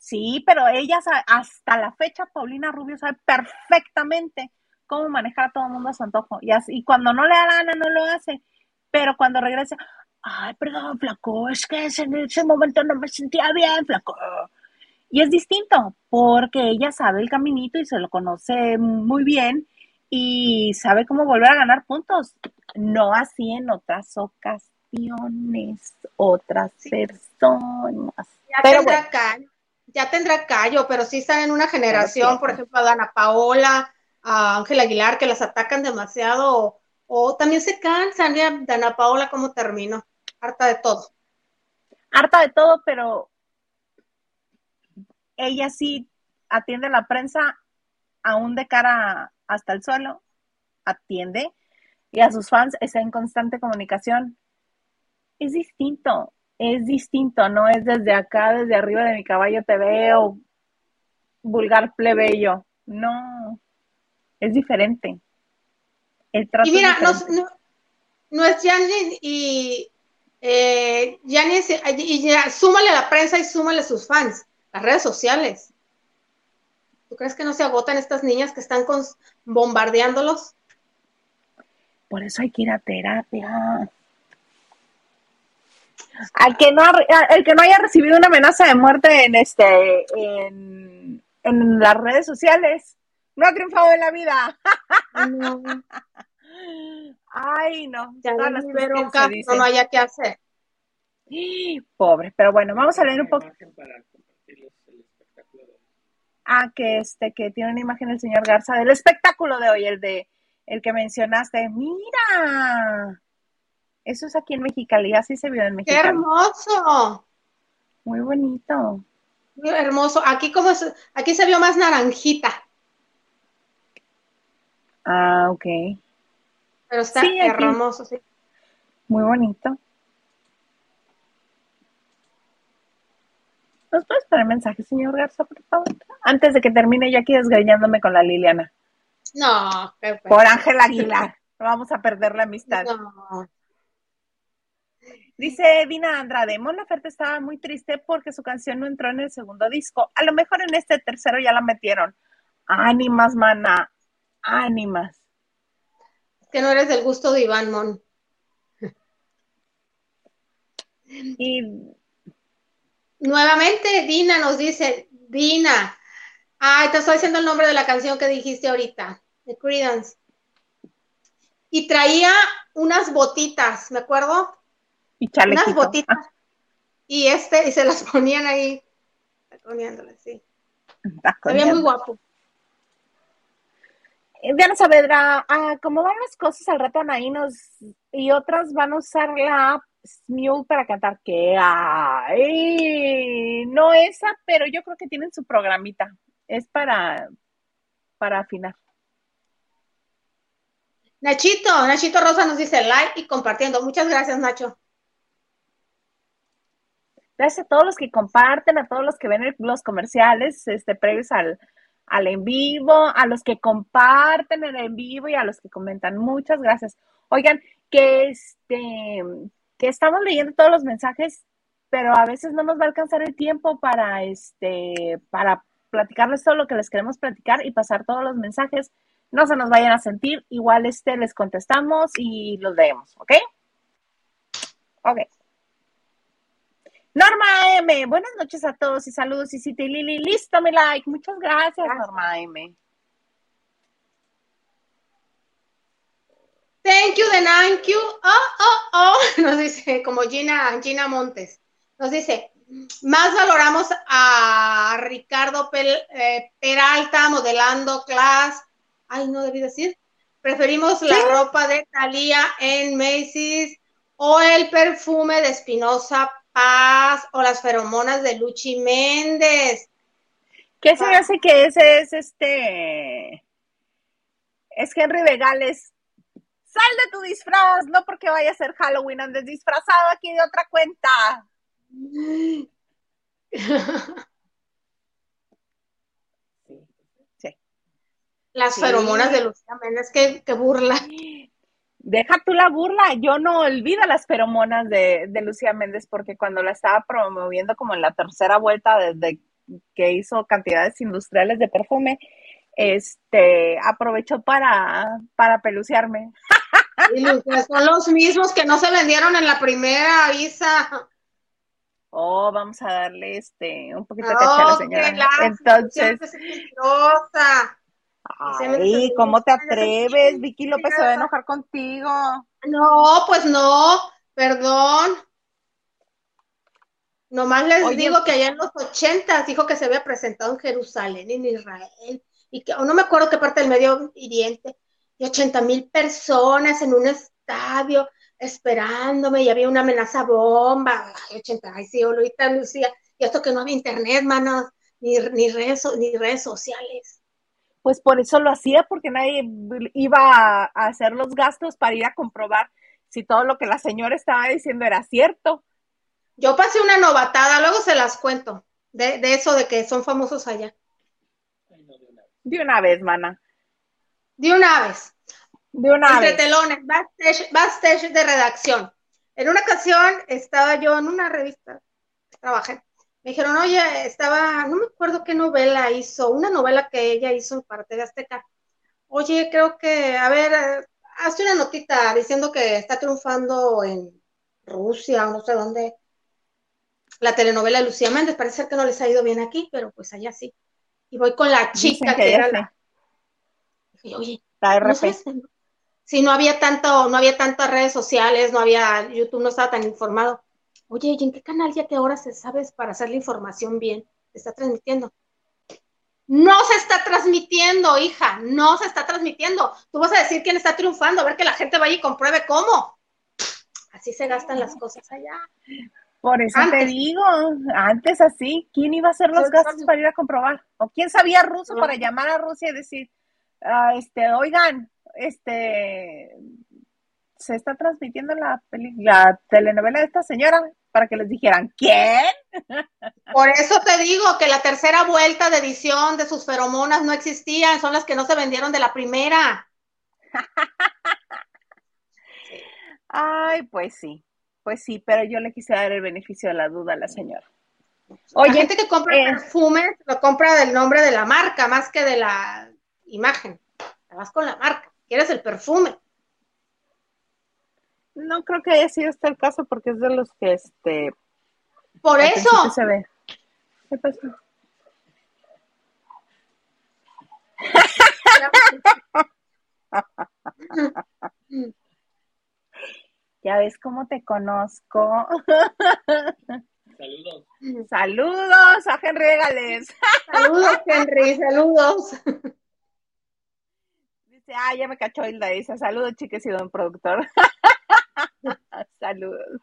Sí, pero ella hasta la fecha, Paulina Rubio sabe perfectamente cómo manejar a todo el mundo a su antojo. Y, así, y cuando no le da gana, no lo hace. Pero cuando regresa, ay, perdón, flaco, es que en ese momento no me sentía bien, flaco. Y es distinto, porque ella sabe el caminito y se lo conoce muy bien y sabe cómo volver a ganar puntos. No así en otras ocasiones, otras personas.
Pero ya tendrá callo, pero sí están en una generación, por ejemplo, a Dana Paola, a Ángel Aguilar, que las atacan demasiado, o, también se cansan, ya Dana Paola, ¿cómo terminó? Harta de todo.
Harta de todo, pero ella sí atiende la prensa aún de cara hasta el suelo, atiende, y a sus fans está en constante comunicación. Es distinto, es distinto, no es desde acá, desde arriba de mi caballo te veo, vulgar plebeyo. No, es diferente.
El trato y mira, no, no, es Janis y eh, y ya, súmale a la prensa y súmale a sus fans, las redes sociales. ¿Tú crees que no se agotan estas niñas que están con, bombardeándolos?
Por eso hay que ir a terapia. Al que no, el que no haya recibido una amenaza de muerte en este en, las redes sociales, no ha triunfado en la vida. Ay, no.
Ya no, no haya que hacer.
Pobre, pero bueno, vamos a leer un poco. Ah, que este, que tiene una imagen el señor Garza del espectáculo de hoy, el de el que mencionaste. Mira. Eso es aquí en Mexicali, así se vio en Mexicali.
¡Qué hermoso!
Muy bonito.
Muy hermoso. Aquí como aquí se vio más naranjita.
Ah, ok.
Pero está hermoso, sí.
Muy bonito. ¿Nos puedes poner mensaje, señor Garza, por favor? Antes de que termine yo aquí desgreñándome con la Liliana.
No,
Por Ángel Aguilar. Vamos a perder la amistad. No. Dice Dina Andrade, Mon Laferte estaba muy triste porque su canción no entró en el segundo disco. A lo mejor en este tercero ya la metieron. Ánimas, mana. Ánimas.
Es que no eres del gusto de Iván Mon.
Y
nuevamente Dina nos dice, Dina, ay, te estoy diciendo el nombre de la canción que dijiste ahorita, de Credence. Y traía unas botitas, ¿me acuerdo?
Y
Unas botitas. Y este, y se las ponían ahí, poniéndole, sí. Había muy guapo.
Eh, Diana Saavedra, ah, como van las cosas al rato ahí nos y otras van a usar la app Smule para cantar que ay, no esa, pero yo creo que tienen su programita. Es para para afinar.
Nachito, Nachito Rosa nos dice like y compartiendo. Muchas gracias, Nacho.
Gracias a todos los que comparten, a todos los que ven los comerciales este, previos al, al en vivo, a los que comparten el en vivo y a los que comentan. Muchas gracias. Oigan, que este que estamos leyendo todos los mensajes, pero a veces no nos va a alcanzar el tiempo para este para platicarles todo lo que les queremos platicar y pasar todos los mensajes. No se nos vayan a sentir, igual este les contestamos y los leemos, ¿ok? Ok. Norma M, buenas noches a todos y saludos. Y si te Lili, listo mi like. Muchas gracias, Norma M.
Thank you, the thank you. Oh, oh, oh. Nos dice, como Gina, Gina Montes. Nos dice, más valoramos a Ricardo eh, Peralta modelando class. Ay, no debí decir. Preferimos la ropa de Thalía en Macy's o el perfume de Espinosa Paz o las feromonas de Luchi Méndez.
¿Qué se hace que ese es este? Es Henry Vegales. Sal de tu disfraz, no porque vaya a ser Halloween, andes disfrazado aquí de otra cuenta.
Sí. Las feromonas de Lucía Méndez, que, burla.
Deja tú la burla, yo no olvido las feromonas de, de, Lucía Méndez porque cuando la estaba promoviendo como en la tercera vuelta desde que hizo cantidades industriales de perfume, este aprovechó para, para peluciarme.
son los mismos que no se vendieron en la primera Isa.
Oh, vamos a darle este un poquito de caché a la señora. Entonces. Ay, ¿cómo te atreves? Vicky López se va a enojar contigo.
No, pues no, perdón. Nomás les digo que allá en los ochentas dijo que se había presentado en Jerusalén, en Israel, y que no me acuerdo qué parte del Medio Oriente, y ochenta mil personas en un estadio esperándome, y había una amenaza bomba, ay, 80, ay, sí, ahorita Lucía, y esto que no había internet, manos, ni, ni, redes, ni redes sociales.
Pues por eso lo hacía, porque nadie iba a hacer los gastos para ir a comprobar si todo lo que la señora estaba diciendo era cierto.
Yo pasé una novatada, luego se las cuento, de, de eso de que son famosos allá.
De una vez, mana.
De una vez.
De una
Entre telones, backstage, de redacción. En una ocasión estaba yo en una revista, trabajé. Me dijeron, oye, estaba, no me acuerdo qué novela hizo, una novela que ella hizo para TV Azteca. Oye, creo que, a ver, hazte una notita diciendo que está triunfando en Rusia o no sé dónde la telenovela de Lucía Méndez. Parece ser que no les ha ido bien aquí, pero pues allá sí. Y voy con la chica que, era la... oye,
la RP
si no había tanto, no había tantas redes sociales, no había, YouTube no estaba tan informado. Oye, ¿y en qué canal ya que ahora se sabes para hacer la información bien? ¿Se está transmitiendo? No se está transmitiendo, hija, no se está transmitiendo. Tú vas a decir quién está triunfando, a ver que la gente vaya y compruebe cómo. Así se gastan las cosas allá.
Por eso te digo, antes así, ¿quién iba a hacer los gastos para ir a comprobar? ¿O quién sabía ruso para llamar a Rusia y decir, ah, este, oigan, este se está transmitiendo la, la telenovela de esta señora para que les dijeran, ¿quién?
Por eso te digo que la tercera vuelta de edición de sus feromonas no existían, son las que no se vendieron de la primera.
Ay, pues sí, pues sí, pero yo le quise dar el beneficio de la duda a la señora.
Oye, la gente que compra eh, perfume lo compra del nombre de la marca más que de la imagen. Vas con la marca quieres el perfume.
No creo que haya sido este el caso porque es de los que este.
Por eso.
Se ve. ¿Qué pasó? ya ves cómo te conozco.
Saludos.
Saludos a Henry Gales.
Saludos, Henry, saludos
ah, ya me cachó Hilda, dice, saludos chiques y don productor. Saludos.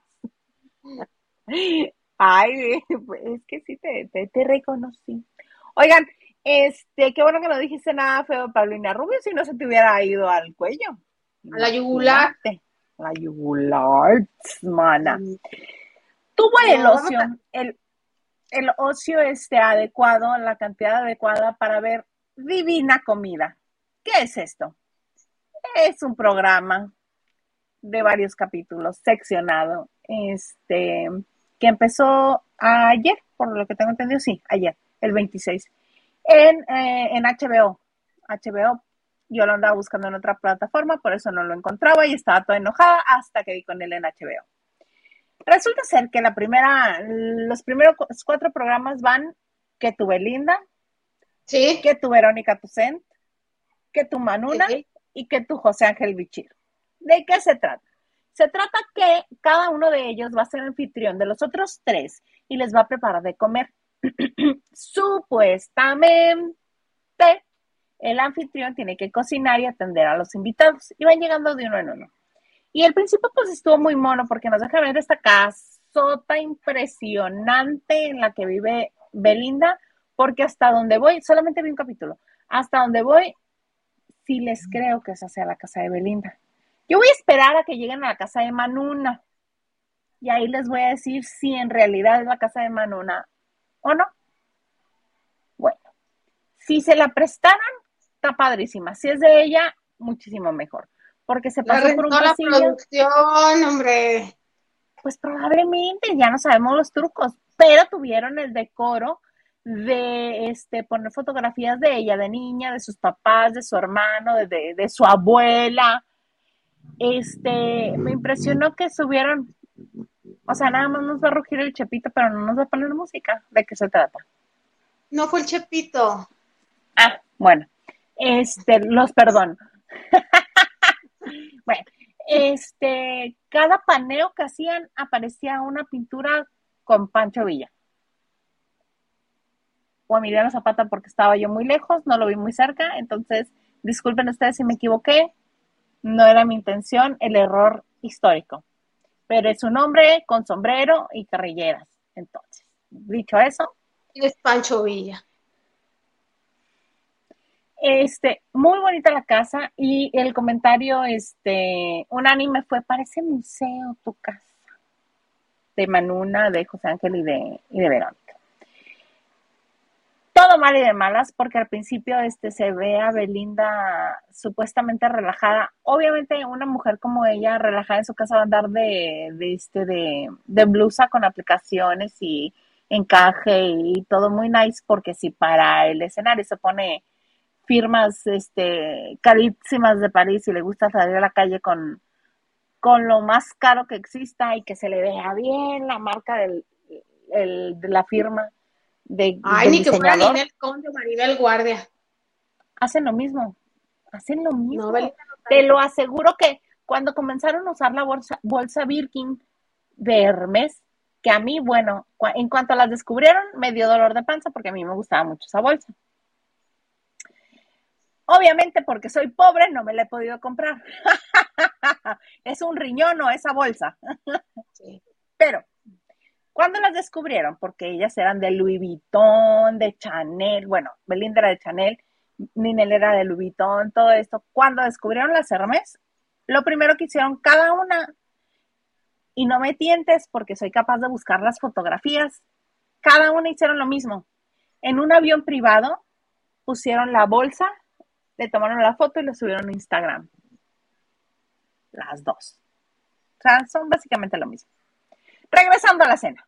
Ay, pues, es que sí te, te, reconocí. Oigan, este, qué bueno que no dijiste nada feo, Paulina Rubio, si no se te hubiera ido al cuello.
A la yugular.
La yugular, mana. Tuvo el ocio, el, el ocio este adecuado, la cantidad adecuada para ver divina comida. ¿Qué es esto? Es un programa de varios capítulos, seccionado, este, que empezó ayer, por lo que tengo entendido, sí, ayer, el 26, en, eh, en HBO. HBO, yo lo andaba buscando en otra plataforma, por eso no lo encontraba y estaba toda enojada hasta que vi con él en HBO. Resulta ser que la primera, los primeros cuatro programas van que tu Belinda,
sí.
que tu Verónica Tucent, que tu Manuna y que tu José Ángel Bichir. ¿De qué se trata? Se trata que cada uno de ellos va a ser anfitrión de los otros tres y les va a preparar de comer. Supuestamente, el anfitrión tiene que cocinar y atender a los invitados y van llegando de uno en uno. Y el principio pues estuvo muy mono porque nos deja ver esta casota impresionante en la que vive Belinda, porque hasta donde voy, solamente vi un capítulo, hasta donde voy, sí les creo que esa sea la casa de Belinda. Yo voy a esperar a que lleguen a la casa de Manuna. Y ahí les voy a decir si en realidad es la casa de Manuna o no. Bueno, si se la prestaran, está padrísima. Si es de ella, muchísimo mejor. Porque se pasó por un
la producción, hombre.
Pues probablemente, ya no sabemos los trucos, pero tuvieron el decoro de este poner fotografías de ella, de niña, de sus papás, de su hermano, de, de su abuela, este, me impresionó que subieron, o sea, nada más nos va a rugir el chepito, pero no nos va a poner música. ¿De qué se trata?
No fue el chepito.
Ah, bueno, este, los perdón. bueno, este, cada paneo que hacían aparecía una pintura con Pancho Villa. O Emiliano Zapata porque estaba yo muy lejos, no lo vi muy cerca, entonces disculpen ustedes si me equivoqué, no era mi intención el error histórico, pero es un hombre con sombrero y carrilleras. Entonces, dicho eso.
Es Pancho Villa.
Este, muy bonita la casa y el comentario, este, unánime fue, parece museo tu casa, de Manuna, de José Ángel y de, y de Verónica todo mal y de malas, porque al principio este, se ve a Belinda supuestamente relajada. Obviamente una mujer como ella, relajada en su casa, va a andar de, de, este, de, blusa con aplicaciones y encaje y todo muy nice, porque si para el escenario se pone firmas este, carísimas de París y le gusta salir a la calle con, con lo más caro que exista y que se le vea bien la marca del, de la firma de,
Ay, ni que fuera Ninel Conde Maribel Guardia.
Hacen lo mismo, hacen lo mismo. Te lo aseguro que cuando comenzaron a usar la bolsa, bolsa Birkin de Hermes, que a mí, bueno, en cuanto las descubrieron, me dio dolor de panza porque a mí me gustaba mucho esa bolsa. Obviamente, porque soy pobre, no me la he podido comprar. es un riñón o esa bolsa. Pero ¿Cuándo las descubrieron? Porque ellas eran de Louis Vuitton, de Chanel, bueno, Belinda era de Chanel, Ninel era de Louis Vuitton, todo esto. Cuando descubrieron las Hermes, lo primero que hicieron cada una, y no me tientes porque soy capaz de buscar las fotografías, cada una hicieron lo mismo. En un avión privado pusieron la bolsa, le tomaron la foto y la subieron a Instagram. Las dos. O sea, son básicamente lo mismo. Regresando a la cena.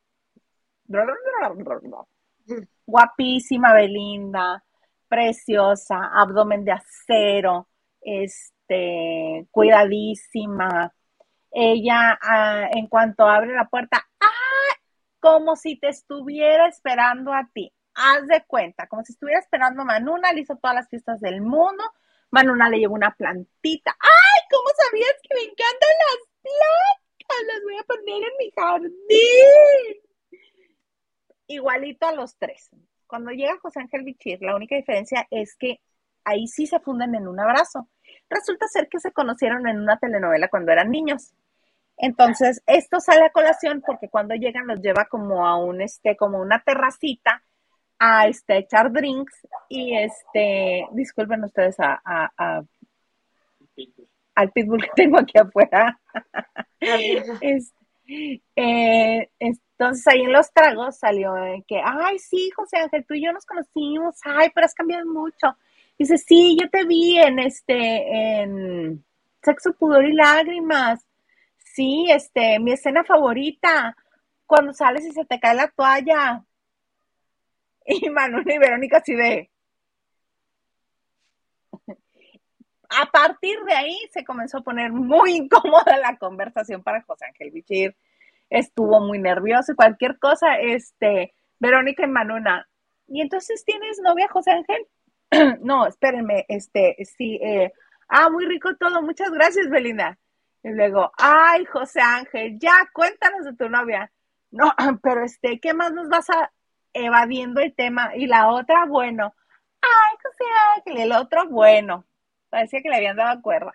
Guapísima Belinda, preciosa, abdomen de acero, este, cuidadísima. Ella, ah, en cuanto abre la puerta, ¡ah! Como si te estuviera esperando a ti. Haz de cuenta, como si estuviera esperando a Manuna, le hizo todas las fiestas del mundo. Manuna le llevó una plantita. ¡Ay! ¿Cómo sabías que me encantan las plantas? Las voy a poner en mi jardín igualito a los tres. Cuando llega José Ángel Bichir, la única diferencia es que ahí sí se funden en un abrazo. Resulta ser que se conocieron en una telenovela cuando eran niños. Entonces, esto sale a colación porque cuando llegan los lleva como a un, este, como una terracita a este, echar drinks y este, disculpen ustedes a, a, al pitbull que tengo aquí afuera. eh, entonces ahí en los tragos salió que, ay, sí, José Ángel, tú y yo nos conocimos, ay, pero has cambiado mucho. Dice, sí, yo te vi en este, en Sexo, Pudor y Lágrimas. Sí, este, mi escena favorita, cuando sales y se te cae la toalla. Y Manuel y Verónica así de... A partir de ahí se comenzó a poner muy incómoda la conversación para José Ángel Bichir estuvo muy nervioso y cualquier cosa, este, Verónica y Manuna. ¿Y entonces tienes novia, José Ángel? no, espérenme, este, sí, eh, ah, muy rico todo, muchas gracias, Belinda. Y luego, ay, José Ángel, ya, cuéntanos de tu novia. No, pero este, ¿qué más nos vas evadiendo el tema? Y la otra, bueno, ay, José Ángel, el otro, bueno. Parecía que le habían dado cuerda.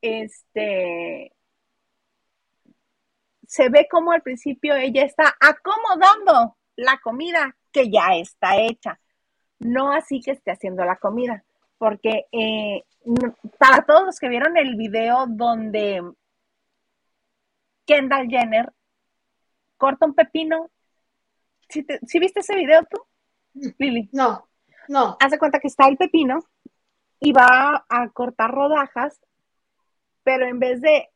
Este, se ve como al principio ella está acomodando la comida que ya está hecha. No así que esté haciendo la comida, porque eh, para todos los que vieron el video donde Kendall Jenner corta un pepino, ¿sí, viste ese video tú, Lili?
No, no.
Hace cuenta que está el pepino y va a cortar rodajas, pero en vez de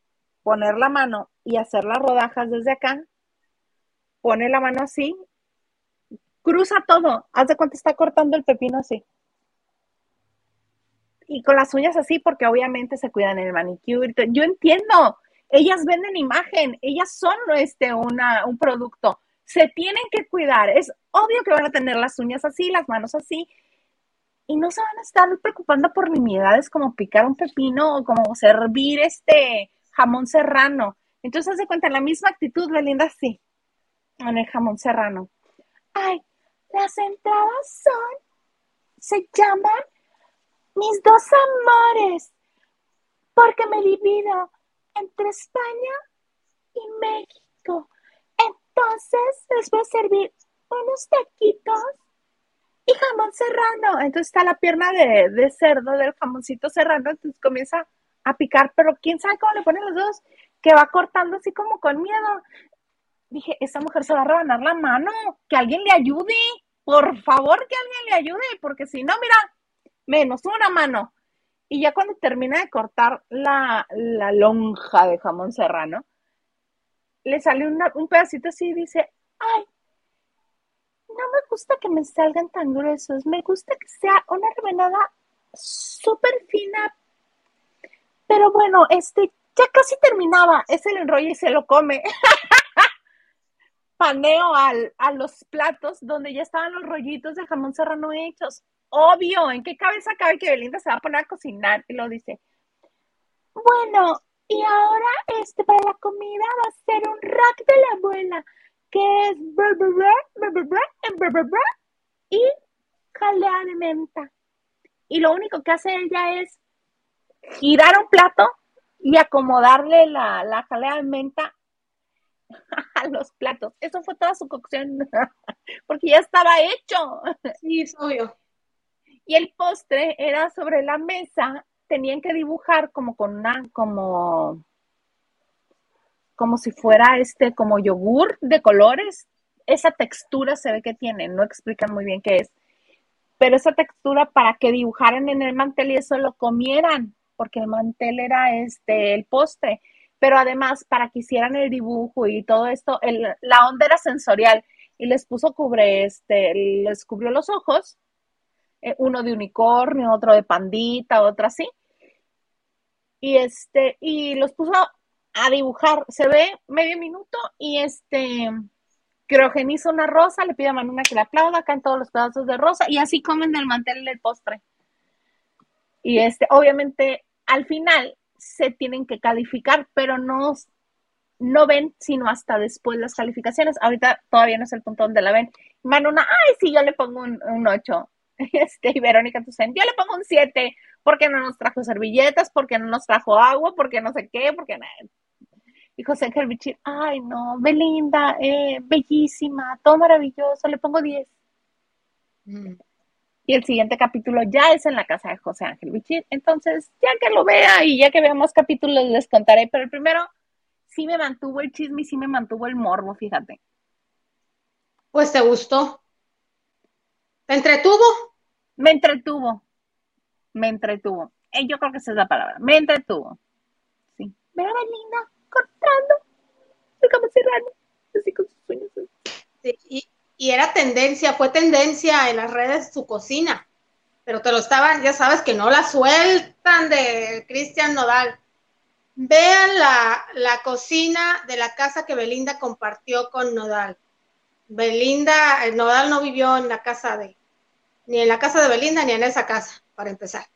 poner la mano y hacer las rodajas desde acá, pone la mano así, cruza todo, haz de cuenta está cortando el pepino así. Y con las uñas así, porque obviamente se cuidan el manicure. Yo entiendo, ellas venden imagen, ellas son este, una, un producto, se tienen que cuidar. Es obvio que van a tener las uñas así, las manos así, y no se van a estar preocupando por nimiedades como picar un pepino o como servir este jamón serrano. Entonces, se cuenta, la misma actitud, Belinda, sí, en el jamón serrano. Ay, las entradas son, se llaman mis dos amores, porque me divido entre España y México. Entonces, les voy a servir unos taquitos y jamón serrano. Entonces está la pierna de, de cerdo del jamoncito serrano, entonces comienza a picar, pero quién sabe cómo le ponen los dos que va cortando así como con miedo. Dije, esa mujer se va a rebanar la mano, que alguien le ayude, por favor que alguien le ayude, porque si no, mira, menos una mano. Y ya cuando termina de cortar la, lonja de jamón serrano, le sale un pedacito así y dice, ay, no me gusta que me salgan tan gruesos, me gusta que sea una rebanada súper fina, pero bueno, este, ya casi terminaba, es el enrollo y se lo come. Paneo al, a los platos donde ya estaban los rollitos de jamón serrano hechos. Obvio, ¿en qué cabeza cabe que Belinda se va a poner a cocinar? Y lo dice. Bueno, y ahora este para la comida va a ser un rack de la abuela, que es y jalea de menta. Y lo único que hace ella es girar un plato y acomodarle la, la jalea de menta a los platos. Eso fue toda su cocción, porque ya estaba hecho.
Sí, es obvio.
Y el postre era sobre la mesa, tenían que dibujar como con una, como, como si fuera este, como yogur de colores. Esa textura se ve que tiene, no explican muy bien qué es. Pero esa textura para que dibujaran en el mantel y eso lo comieran porque el mantel era este, el postre, pero además para que hicieran el dibujo y todo esto, la onda era sensorial y les puso cubre, este, les cubrió los ojos, eh, uno de unicornio, otro de pandita, otro así, y este, y los puso a dibujar, se ve medio minuto y este, criogeniza una rosa, le pide a Manuna que le aplauda, caen todos los pedazos de rosa y así comen del mantel el postre. Y este, obviamente al final se tienen que calificar, pero no, no ven sino hasta después las calificaciones. Ahorita todavía no es el punto donde la ven. Manuna, ay, sí, yo le pongo un, un 8. Este, y Verónica Tucen, yo le pongo un 7, porque no nos trajo servilletas, porque no nos trajo agua, porque no sé qué, porque nada. Y José Ángel Bichir, ay no, Belinda, eh, bellísima, todo maravilloso, le pongo 10. Y el siguiente capítulo ya es en la casa de José Ángel Bichir. Entonces, ya que lo vea y ya que veamos capítulos, les contaré. Pero el primero sí me mantuvo el chisme y sí me mantuvo el morbo, fíjate.
Pues te gustó. ¿Te entretuvo?
Me entretuvo. Me entretuvo. Eh, yo creo que esa es la palabra. Me entretuvo. Sí. Mira, linda, cortando. Cerrando. Así con sus uñas.
Sí, y, y era tendencia, fue tendencia en las redes su cocina, pero te lo estaban, ya sabes que no la sueltan de Cristian Nodal. Vean la, la cocina de la casa que Belinda compartió con Nodal. Belinda, eh, Nodal no vivió en la casa de, ni en la casa de Belinda, ni en esa casa, para empezar.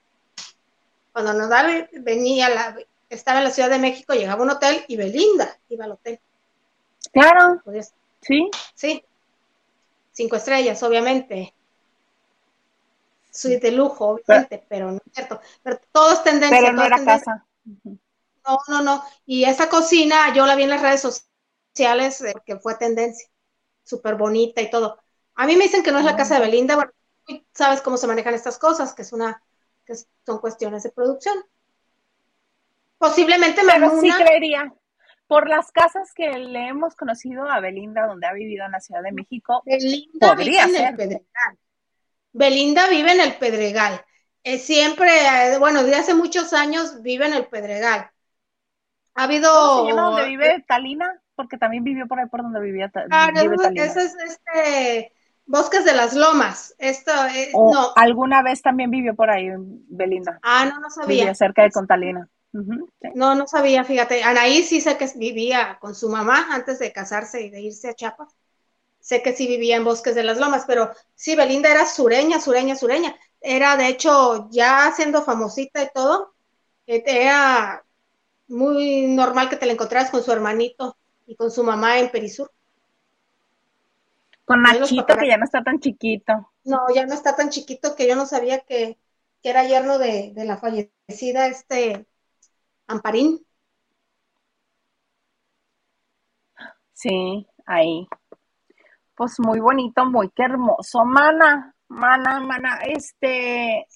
Cuando Nodal venía, la, estaba en la Ciudad de México, llegaba a un hotel y Belinda iba al hotel.
Claro. Sí.
Sí. Cinco estrellas, obviamente. Suite de lujo, obviamente, pero, no es cierto. Pero todo es tendencia.
Pero no era casa.
No, no, no. Y esa cocina, yo la vi en las redes sociales, eh, que fue tendencia. Súper bonita y todo. A mí me dicen que no es la casa de Belinda, bueno, sabes cómo se manejan estas cosas, que es una, que son cuestiones de producción. Posiblemente me
Pero sí creería. Por las casas que le hemos conocido a Belinda, donde ha vivido en la Ciudad de México,
Belinda podría vive en el Pedregal. Belinda vive en el Pedregal. Eh, siempre, eh, bueno, desde hace muchos años vive en el Pedregal. Ha habido.
¿Cómo se llama donde vive Talina? Porque también vivió por ahí por donde vivía
ah, Talina. Ese es este Bosques de las Lomas. Esto
eh, no. Alguna vez también vivió por ahí Belinda.
Ah, no, no sabía. Vivía
cerca de Contalina.
No, no sabía, fíjate. Anaí sí sé que vivía con su mamá antes de casarse y de irse a Chiapas. Sé que sí vivía en Bosques de las Lomas, pero sí, Belinda era sureña, sureña, sureña. Era, de hecho, ya siendo famosita y todo, eh, era muy normal que te la encontraras con su hermanito y con su mamá en Perisur.
Con Nachito, que ya no está tan chiquito.
No, ya no está tan chiquito que yo no sabía que, era yerno de, de la fallecida, este, Amparín.
Sí, ahí. Pues muy bonito, muy qué hermoso. Mana, mana, mana, este,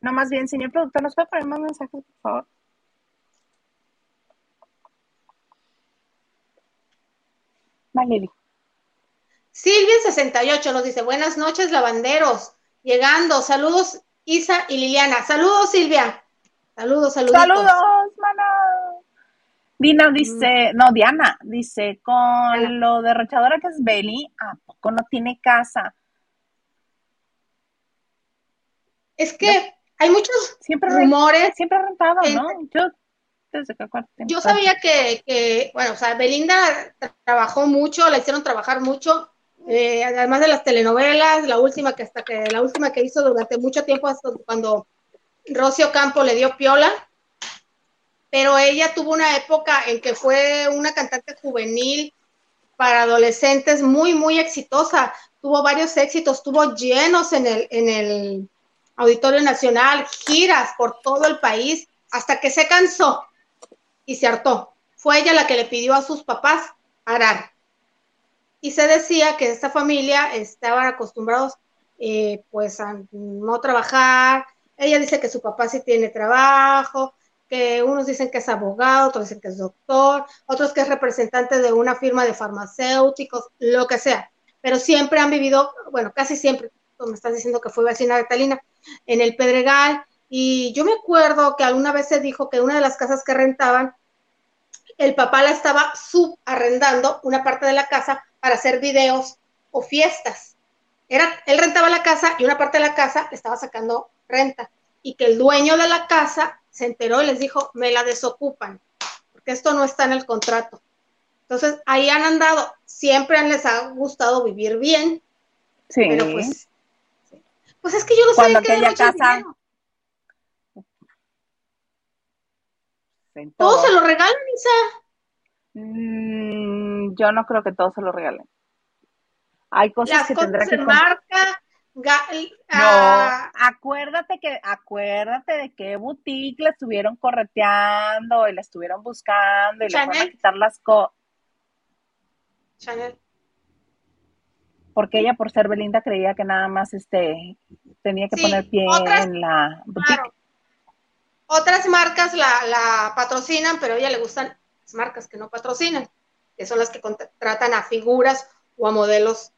no más bien, señor productor, ¿nos puede poner más mensajes, por favor? Valerie.
Silvia68 nos dice, buenas noches, lavanderos. Llegando, saludos, Isa y Liliana. Saludos, Silvia. Saludos, saludos.
Saludos, mana. Dina dice, no, Diana dice, con lo derrochadora que es Beli, ¿a poco no tiene casa?
Es que hay muchos siempre rumores.
Siempre rentado, ¿no? Yo,
desde que yo sabía que, que, bueno, o sea, Belinda trabajó mucho, la hicieron trabajar mucho, eh, además de las telenovelas, la última que hasta que la última que hizo durante mucho tiempo hasta cuando Rocio Campo le dio piola, pero ella tuvo una época en que fue una cantante juvenil para adolescentes muy, muy exitosa. Tuvo varios éxitos, tuvo llenos en el, en el Auditorio Nacional, giras por todo el país, hasta que se cansó y se hartó. Fue ella la que le pidió a sus papás parar. Y se decía que esta familia estaba acostumbrados eh, pues a no trabajar, ella dice que su papá sí tiene trabajo, que unos dicen que es abogado, otros dicen que es doctor, otros que es representante de una firma de farmacéuticos, lo que sea. Pero siempre han vivido, bueno, casi siempre, tú me estás diciendo que fue vecina de Talina, en el Pedregal. Y yo me acuerdo que alguna vez se dijo que una de las casas que rentaban, el papá la estaba subarrendando una parte de la casa para hacer videos o fiestas. Era, él rentaba la casa y una parte de la casa le estaba sacando renta y que el dueño de la casa se enteró y les dijo, me la desocupan, porque esto no está en el contrato. Entonces, ahí han andado, siempre les ha gustado vivir bien, sí. pero pues, pues es que yo no sabía que casa... ¿Todos se lo regalan, Isa?
Mm, yo no creo que todos se lo regalen. Hay cosas que tendrá que
marca,
no, ah, acuérdate que, acuérdate de qué boutique la estuvieron correteando y la estuvieron buscando y le fueron a quitar las cosas.
Chanel.
Porque ella, por ser Belinda, creía que nada más este tenía que poner pie en la boutique.
Otras marcas la, la patrocinan, pero a ella le gustan las marcas que no patrocinan, que son las que contratan a figuras o a modelos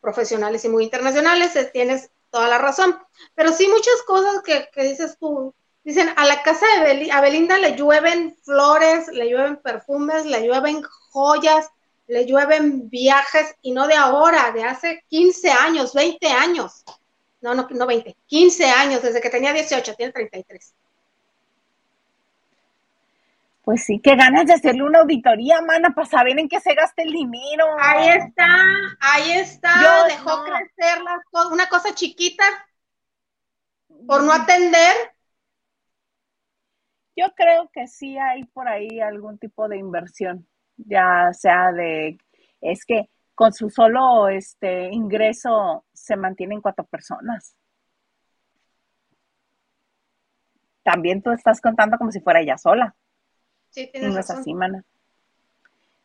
profesionales y muy internacionales, tienes toda la razón. Pero sí muchas cosas que, dices tú, dicen, a la casa de a Belinda le llueven flores, le llueven perfumes, le llueven joyas, le llueven viajes, y no de ahora, de hace 15 años, 20 años. No, no, no 20, 15 años, desde que tenía 18, tiene 33.
Pues sí, qué ganas de hacerle una auditoría, mana, para saber en qué se gasta el dinero.
Ahí está, ahí está, dejó crecer una cosa chiquita por no atender.
Yo creo que sí hay por ahí algún tipo de inversión, ya sea de, es que con su solo este ingreso se mantienen cuatro personas. También tú estás contando como si fuera ella sola.
Sí, tienes no
es así, mana.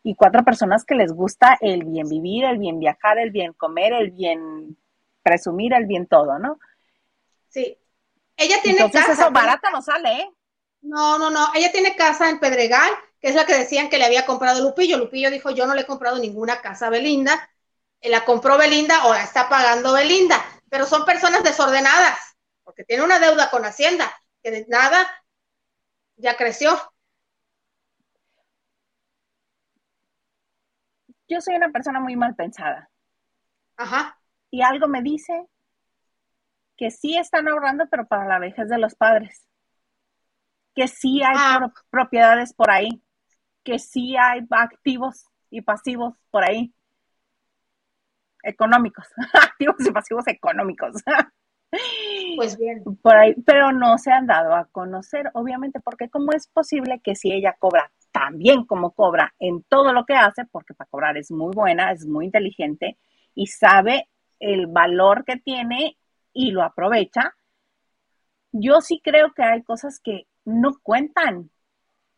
Y cuatro personas que les gusta el bien vivir, el bien viajar, el bien comer, el bien presumir, el bien todo, ¿no?
Sí. Ella tiene
Entonces casa. eso barata no sale, ¿eh?
No, no, no. Ella tiene casa en Pedregal, que es la que decían que le había comprado Lupillo. Lupillo dijo, yo no le he comprado ninguna casa a Belinda. Eh, la compró Belinda o la está pagando Belinda. Pero son personas desordenadas, porque tiene una deuda con Hacienda, que de nada ya creció.
Yo soy una persona muy mal pensada.
Ajá.
Y algo me dice que sí están ahorrando, pero para la vejez de los padres. Que sí hay ah. propiedades por ahí. Que sí hay activos y pasivos por ahí. Económicos. activos y pasivos económicos.
Pues bien.
Por ahí, pero no se han dado a conocer, obviamente, porque cómo es posible que si ella cobra también como cobra en todo lo que hace, porque para cobrar es muy buena, es muy inteligente y sabe el valor que tiene y lo aprovecha. Yo sí creo que hay cosas que no cuentan.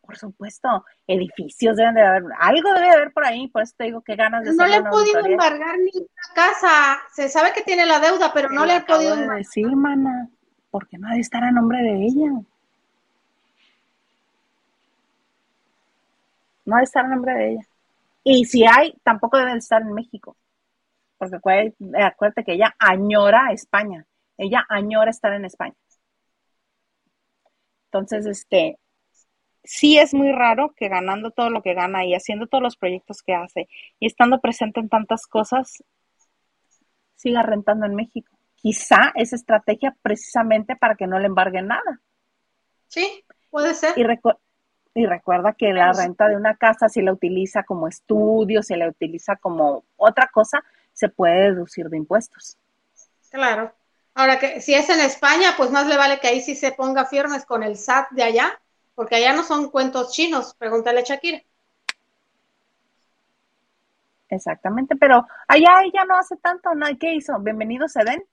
Por supuesto, edificios deben de haber, algo debe de haber por ahí, por eso te digo que ganas de
No le he podido embargar ni una casa, se sabe que tiene la deuda, pero, no le he podido embargar.
decir, mana, porque no ha de estar a nombre de ella. No debe estar el nombre de ella. Y si hay, tampoco debe estar en México. Porque acuérdate, que ella añora España. Ella añora estar en España. Entonces, este, sí es muy raro que ganando todo lo que gana y haciendo todos los proyectos que hace y estando presente en tantas cosas, siga rentando en México. Quizá es estrategia precisamente para que no le embarguen nada.
Sí, puede ser.
Y, y recuerda que la renta de una casa, si la utiliza como estudio, si la utiliza como otra cosa, se puede deducir de impuestos.
Claro. Ahora que si es en España, pues más le vale que ahí sí se ponga firmes con el SAT de allá, porque allá no son cuentos chinos, pregúntale a Shakira.
Exactamente, pero allá ella no hace tanto, ¿no? ¿Qué hizo? Bienvenido, Seden.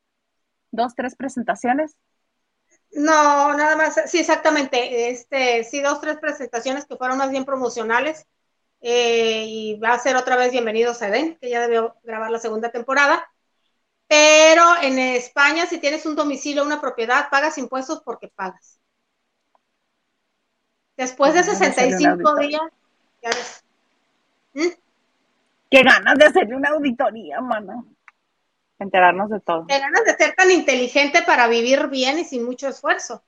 Dos, tres presentaciones.
No, nada más, sí, exactamente. Este, sí, dos, tres presentaciones que fueron más bien promocionales. Eh, y va a ser otra vez Bienvenidos a Eden, que ya debió grabar la segunda temporada. Pero en España, si tienes un domicilio, una propiedad, pagas impuestos porque pagas. Después de 65 días, ya ves.
¿Mm? Qué ganas de hacerle una auditoría, mano enterarnos de todo.
Te ganas de ser tan inteligente para vivir bien y sin mucho esfuerzo.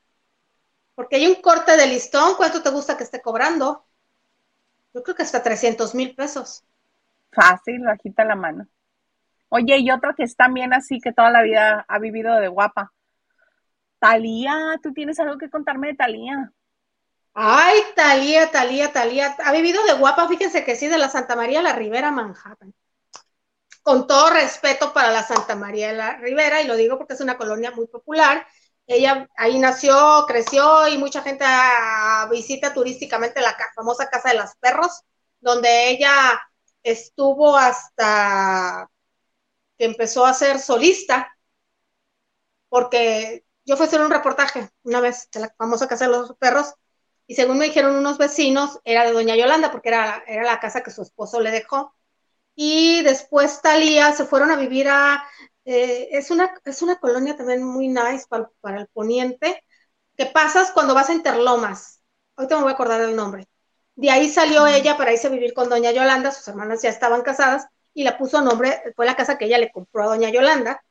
Porque hay un corte de listón, ¿cuánto te gusta que esté cobrando? Yo creo que hasta 300 mil pesos.
Fácil, bajita la mano. Oye, y otro que es también así, que toda la vida ha vivido de guapa. Talía, tú tienes algo que contarme de Talía.
Ay, Talía, Talía, Talía. Ha vivido de guapa, fíjense que sí, de la Santa María la Ribera, Manhattan con todo respeto para la Santa María de la Ribera, y lo digo porque es una colonia muy popular. Ella ahí nació, creció y mucha gente visita turísticamente la famosa Casa de los Perros, donde ella estuvo hasta que empezó a ser solista, porque yo fui a hacer un reportaje una vez de la famosa Casa de los Perros, y según me dijeron unos vecinos, era de Doña Yolanda, porque era, era la casa que su esposo le dejó y después Talía se fueron a vivir a, eh, es, una, es una colonia también muy nice para, el poniente, que pasas cuando vas a Interlomas, ahorita me voy a acordar del nombre, de ahí salió ella para irse a vivir con doña Yolanda, sus hermanas ya estaban casadas, y la puso nombre, fue la casa que ella le compró a doña Yolanda,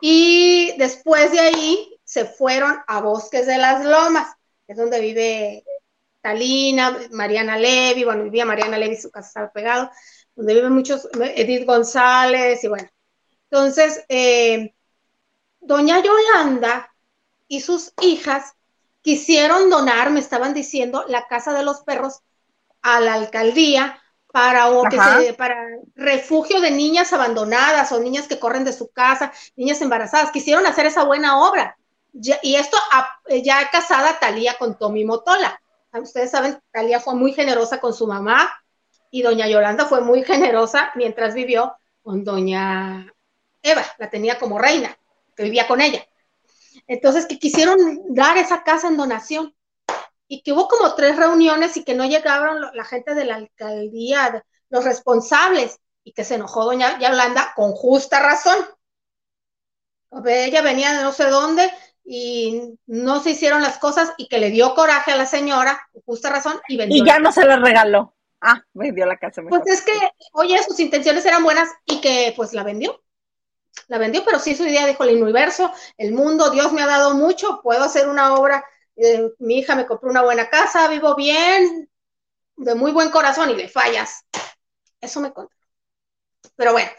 y después de ahí se fueron a Bosques de las Lomas, es donde vive Talina, Mariana Levy, bueno, vivía Mariana Levy, su casa estaba pegado, donde viven muchos, Edith González, y bueno. Entonces, eh, doña Yolanda y sus hijas quisieron donar, me estaban diciendo, la casa de los perros a la alcaldía para, o que para refugio de niñas abandonadas o niñas que corren de su casa, niñas embarazadas. Quisieron hacer esa buena obra. y esto ya casada Talía con Tommy Motola. Ustedes saben, Talía fue muy generosa con su mamá y doña Yolanda fue muy generosa mientras vivió con doña Eva, la tenía como reina, que vivía con ella. Entonces, que quisieron dar esa casa en donación y que hubo como tres reuniones y que no llegaron la gente de la alcaldía, los responsables, y que se enojó doña Yolanda con justa razón. Ella venía de no sé dónde y no se hicieron las cosas y que le dio coraje a la señora, justa razón, y vendió.
Y ya no se la regaló. Ah, vendió la casa.
Pues es que, oye, sus intenciones eran buenas y que pues la vendió la vendió, pero sí su idea dijo el universo, el mundo, Dios me ha dado mucho, puedo hacer una obra, eh, mi hija me compró una buena casa, vivo bien, de muy buen corazón y le fallas. Eso me contó. Pero bueno,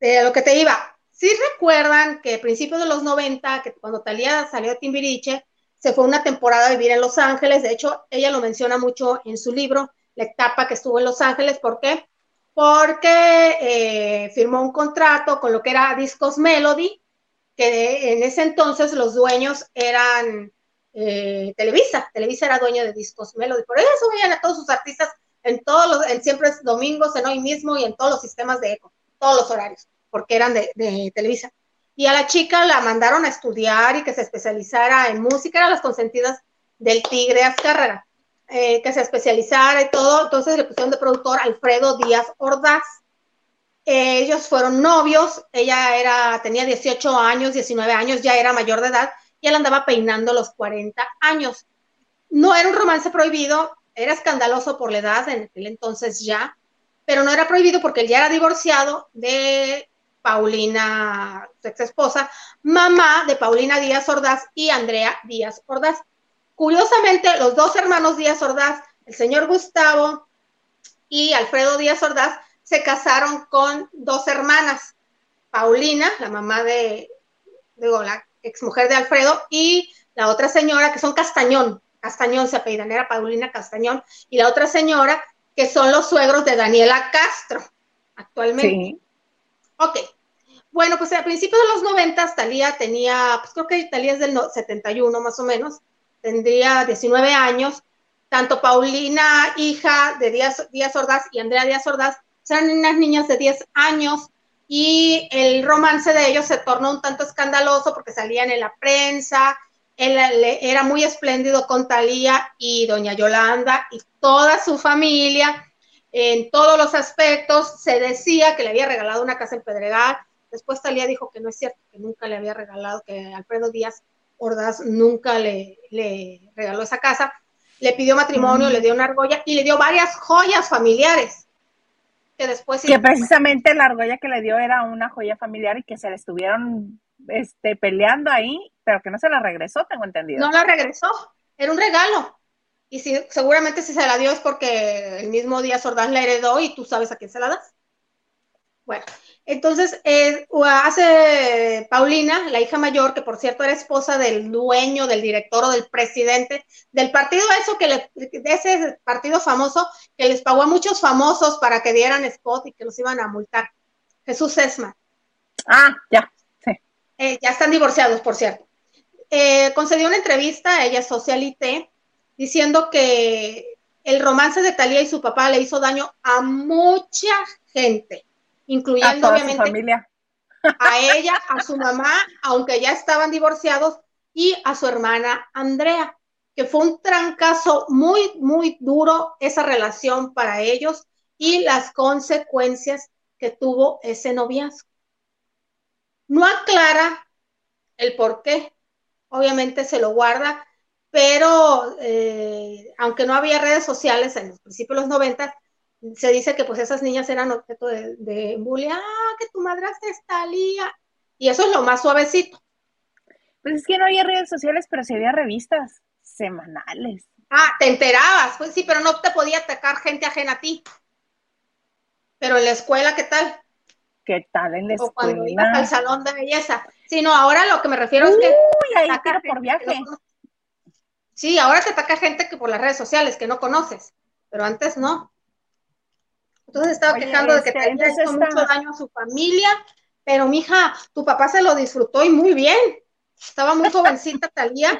de lo que te iba, sí recuerdan que a principios de los 90, que cuando Talía salió de Timbiriche, se fue una temporada a vivir en Los Ángeles, de hecho, ella lo menciona mucho en su libro, la etapa que estuvo en Los Ángeles, ¿por qué? porque eh, firmó un contrato con lo que era Discos Melody, que en ese entonces los dueños eran eh, Televisa, Televisa era dueño de Discos Melody, por eso veían a todos sus artistas en todos los, en siempre es domingos, en hoy mismo y en todos los sistemas de eco, todos los horarios, porque eran de, de Televisa. Y a la chica la mandaron a estudiar y que se especializara en música, eran las consentidas del Tigre Azcárraga. Eh, que se especializara y todo, entonces le pusieron de productor Alfredo Díaz Ordaz. Eh, ellos fueron novios, ella era, tenía 18 años, 19 años, ya era mayor de edad, y él andaba peinando los 40 años. No era un romance prohibido, era escandaloso por la edad en aquel entonces ya, pero no era prohibido porque él ya era divorciado de Paulina, su ex esposa, mamá de Paulina Díaz Ordaz y Andrea Díaz Ordaz. Curiosamente, los dos hermanos Díaz Ordaz, el señor Gustavo y Alfredo Díaz Ordaz, se casaron con dos hermanas, Paulina, la mamá de, digo, la exmujer de Alfredo, y la otra señora, que son Castañón, Castañón se apellidan, era Paulina Castañón, y la otra señora, que son los suegros de Daniela Castro, actualmente. Sí. Ok. Bueno, pues a principios de los 90, Talía tenía, pues creo que Talía es del 71 más o menos, tendría 19 años. Tanto Paulina, hija de Díaz, Díaz Ordaz, y Andrea Díaz Ordaz, eran unas niñas de 10 años y el romance de ellos se tornó un tanto escandaloso porque salían en la prensa, él, era muy espléndido con Talía y doña Yolanda y toda su familia, en todos los aspectos, se decía que le había regalado una casa en Pedregal, después Talía dijo que no es cierto, que nunca le había regalado, que Alfredo Díaz Ordaz nunca le, regaló esa casa, le pidió matrimonio, le dio una argolla y le dio varias joyas familiares. Que después...
Que precisamente la argolla que le dio era una joya familiar y que se le estuvieron este, peleando ahí, pero que no se la regresó, tengo entendido.
No la regresó, era un regalo. Y si, seguramente si se la dio es porque el mismo día Ordaz la heredó y tú sabes a quién se la das. Bueno, entonces, eh, hace Paulina, la hija mayor, que por cierto era esposa del dueño, del director o del presidente del partido, eso que le, de ese partido famoso que les pagó a muchos famosos para que dieran spot y que los iban a multar. Jesús Esma.
Ah, ya, sí.
Eh, ya están divorciados, por cierto. Eh, concedió una entrevista, ella es socialité, diciendo que el romance de Talía y su papá le hizo daño a mucha gente incluyendo obviamente a ella, a su mamá, aunque ya estaban divorciados, y a su hermana Andrea, que fue un trancazo muy, muy duro esa relación para ellos y las consecuencias que tuvo ese noviazgo. No aclara el por qué, obviamente se lo guarda, pero eh, aunque no había redes sociales en los principios de los 90, se dice que pues esas niñas eran objeto de, de bullying, ah, que tu madrastra está lía, y eso es lo más suavecito.
Pues es que no había redes sociales, pero sí había revistas semanales.
Ah, te enterabas, pues sí, pero no te podía atacar gente ajena a ti. Pero en la escuela, ¿qué tal?
¿Qué tal en la escuela? O cuando
ibas al salón de belleza. Sí, no, ahora lo que me refiero es que...
Uy, ahí tiro por viaje.
Sí, ahora te ataca gente que por las redes sociales que no conoces, pero antes no. Entonces estaba quejando de que te había hecho mucho daño a su familia, pero mija, tu papá se lo disfrutó y muy bien. Estaba muy jovencita Talía.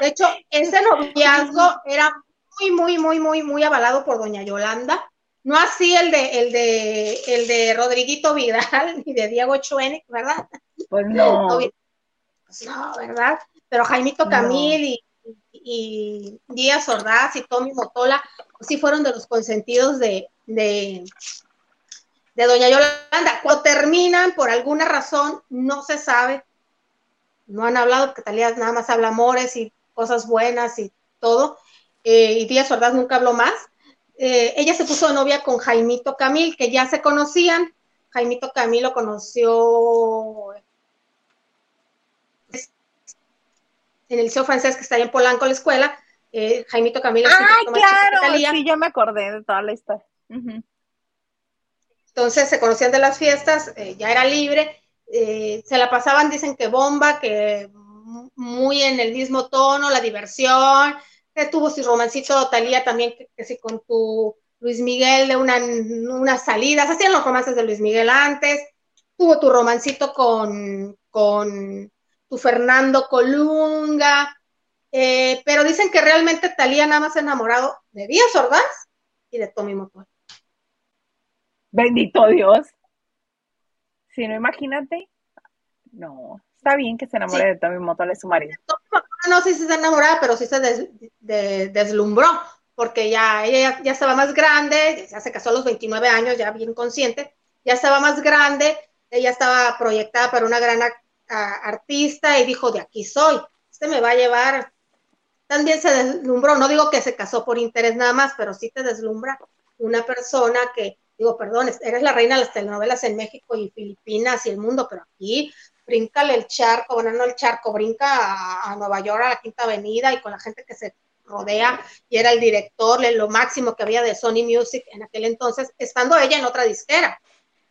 De hecho, ese noviazgo era muy, muy, muy, muy, muy avalado por doña Yolanda. No así el de, el de, el de Rodriguito Vidal ni de Diego Chuene, ¿verdad?
Pues no.
Pues no, ¿verdad? Pero Jaimito Camil y, y, Díaz Ordaz y Tommy Motola, sí fueron de los consentidos de, de, de Doña Yolanda. Cuando terminan, por alguna razón, no se sabe, no han hablado, porque Talía nada más habla amores y cosas buenas y todo, eh, y Díaz Ordaz nunca habló más. Eh, ella se puso novia con Jaimito Camil, que ya se conocían. Jaimito Camil lo conoció en el Liceo Francés, que está ahí en Polanco, la escuela. Eh, Jaimito Camil
es ¡Ay, claro! Sí, yo me acordé de toda la historia.
Entonces se conocían de las fiestas, ya era libre, se la pasaban, dicen que bomba, que muy en el mismo tono, la diversión, tuvo su romancito Talía también, que, sí con tu Luis Miguel de una, unas salidas, hacían los romances de Luis Miguel antes, tuvo tu romancito con, con tu Fernando Colunga, eh, pero dicen que realmente Talía nada más enamorado de Díaz Ordaz y de Tommy Motor.
Bendito Dios. Si no, imagínate. No, está bien que se enamore de Tommy Motor, es su marido
no sé si se enamorada, pero sí se deslumbró, porque ya ella ya, estaba más grande, ya se casó a los 29 años, ya bien consciente, ya estaba más grande, ella estaba proyectada para una gran artista y dijo, de aquí soy, este me va a llevar. También se deslumbró, no digo que se casó por interés nada más, pero sí te deslumbra una persona que, digo, perdón, eres la reina de las telenovelas en México y Filipinas y el mundo, pero aquí bríncale el charco, bueno, no el charco, brinca a, Nueva York, a la Quinta Avenida y con la gente que se rodea y era el director, lo máximo que había de Sony Music en aquel entonces, estando ella en otra disquera,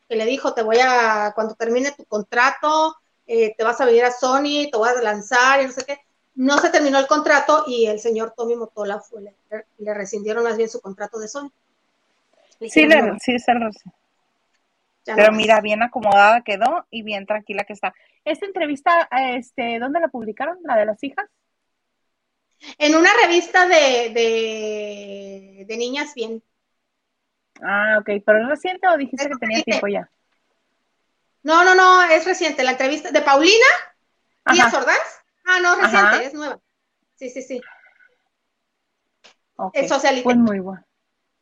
que le dijo, te voy a, cuando termine tu contrato, eh, te vas a venir a Sony, te voy a lanzar y no sé qué. No se terminó el contrato y el señor Tommy Motola fue, le, rescindieron más bien su contrato de Sony.
sí, le, sí, se pero mira, bien acomodada quedó y bien tranquila que está. Esta entrevista, este, ¿dónde la publicaron? ¿La de las hijas?
En una revista de, de, niñas bien.
Ah, ok, pero es reciente o dijiste que tenía tiempo ya?
No, no, no, es reciente. La entrevista de Paulina Díaz Ordaz. Ah, no, reciente, es nueva. Sí, sí, sí.
Okay. Es socialista. Pues muy bueno.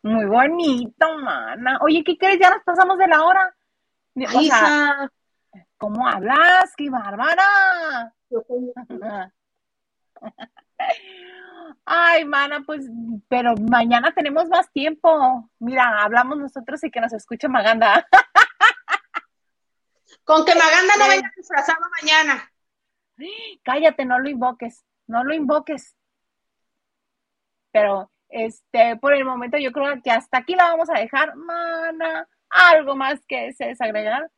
Muy bonito, mana. Oye, ¿qué crees? Ya nos pasamos de la hora. O ¿cómo hablas? ¡Qué bárbara! Ay, mana, pues, pero mañana tenemos más tiempo. Mira, hablamos nosotros y que nos escuche Maganda.
Con que Maganda no venga disfrazado mañana.
Cállate, no lo invoques, no lo invoques. Pero este, por el momento yo creo que hasta aquí la vamos a dejar, mana. ¿Algo más que se desagregar?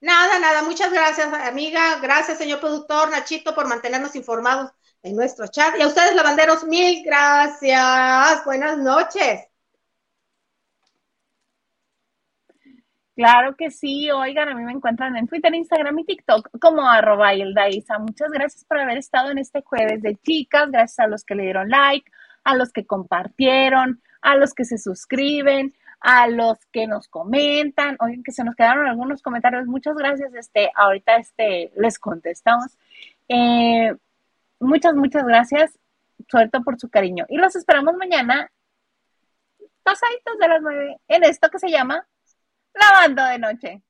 Nada, nada. Muchas gracias, amiga. Gracias, señor productor Nachito, por mantenernos informados en nuestro chat. Y a ustedes, lavanderos, mil gracias. Buenas noches.
Claro que sí, oigan, a mí me encuentran en Twitter, Instagram y TikTok como arroba Muchas gracias por haber estado en este jueves de chicas, gracias a los que le dieron like, a los que compartieron, a los que se suscriben, a los que nos comentan, oigan que se nos quedaron algunos comentarios, muchas gracias, este, ahorita este, les contestamos. Eh, muchas, muchas gracias, suerte por su cariño. Y los esperamos mañana, pasaditos de las nueve, en esto que se llama Lavando de Noche.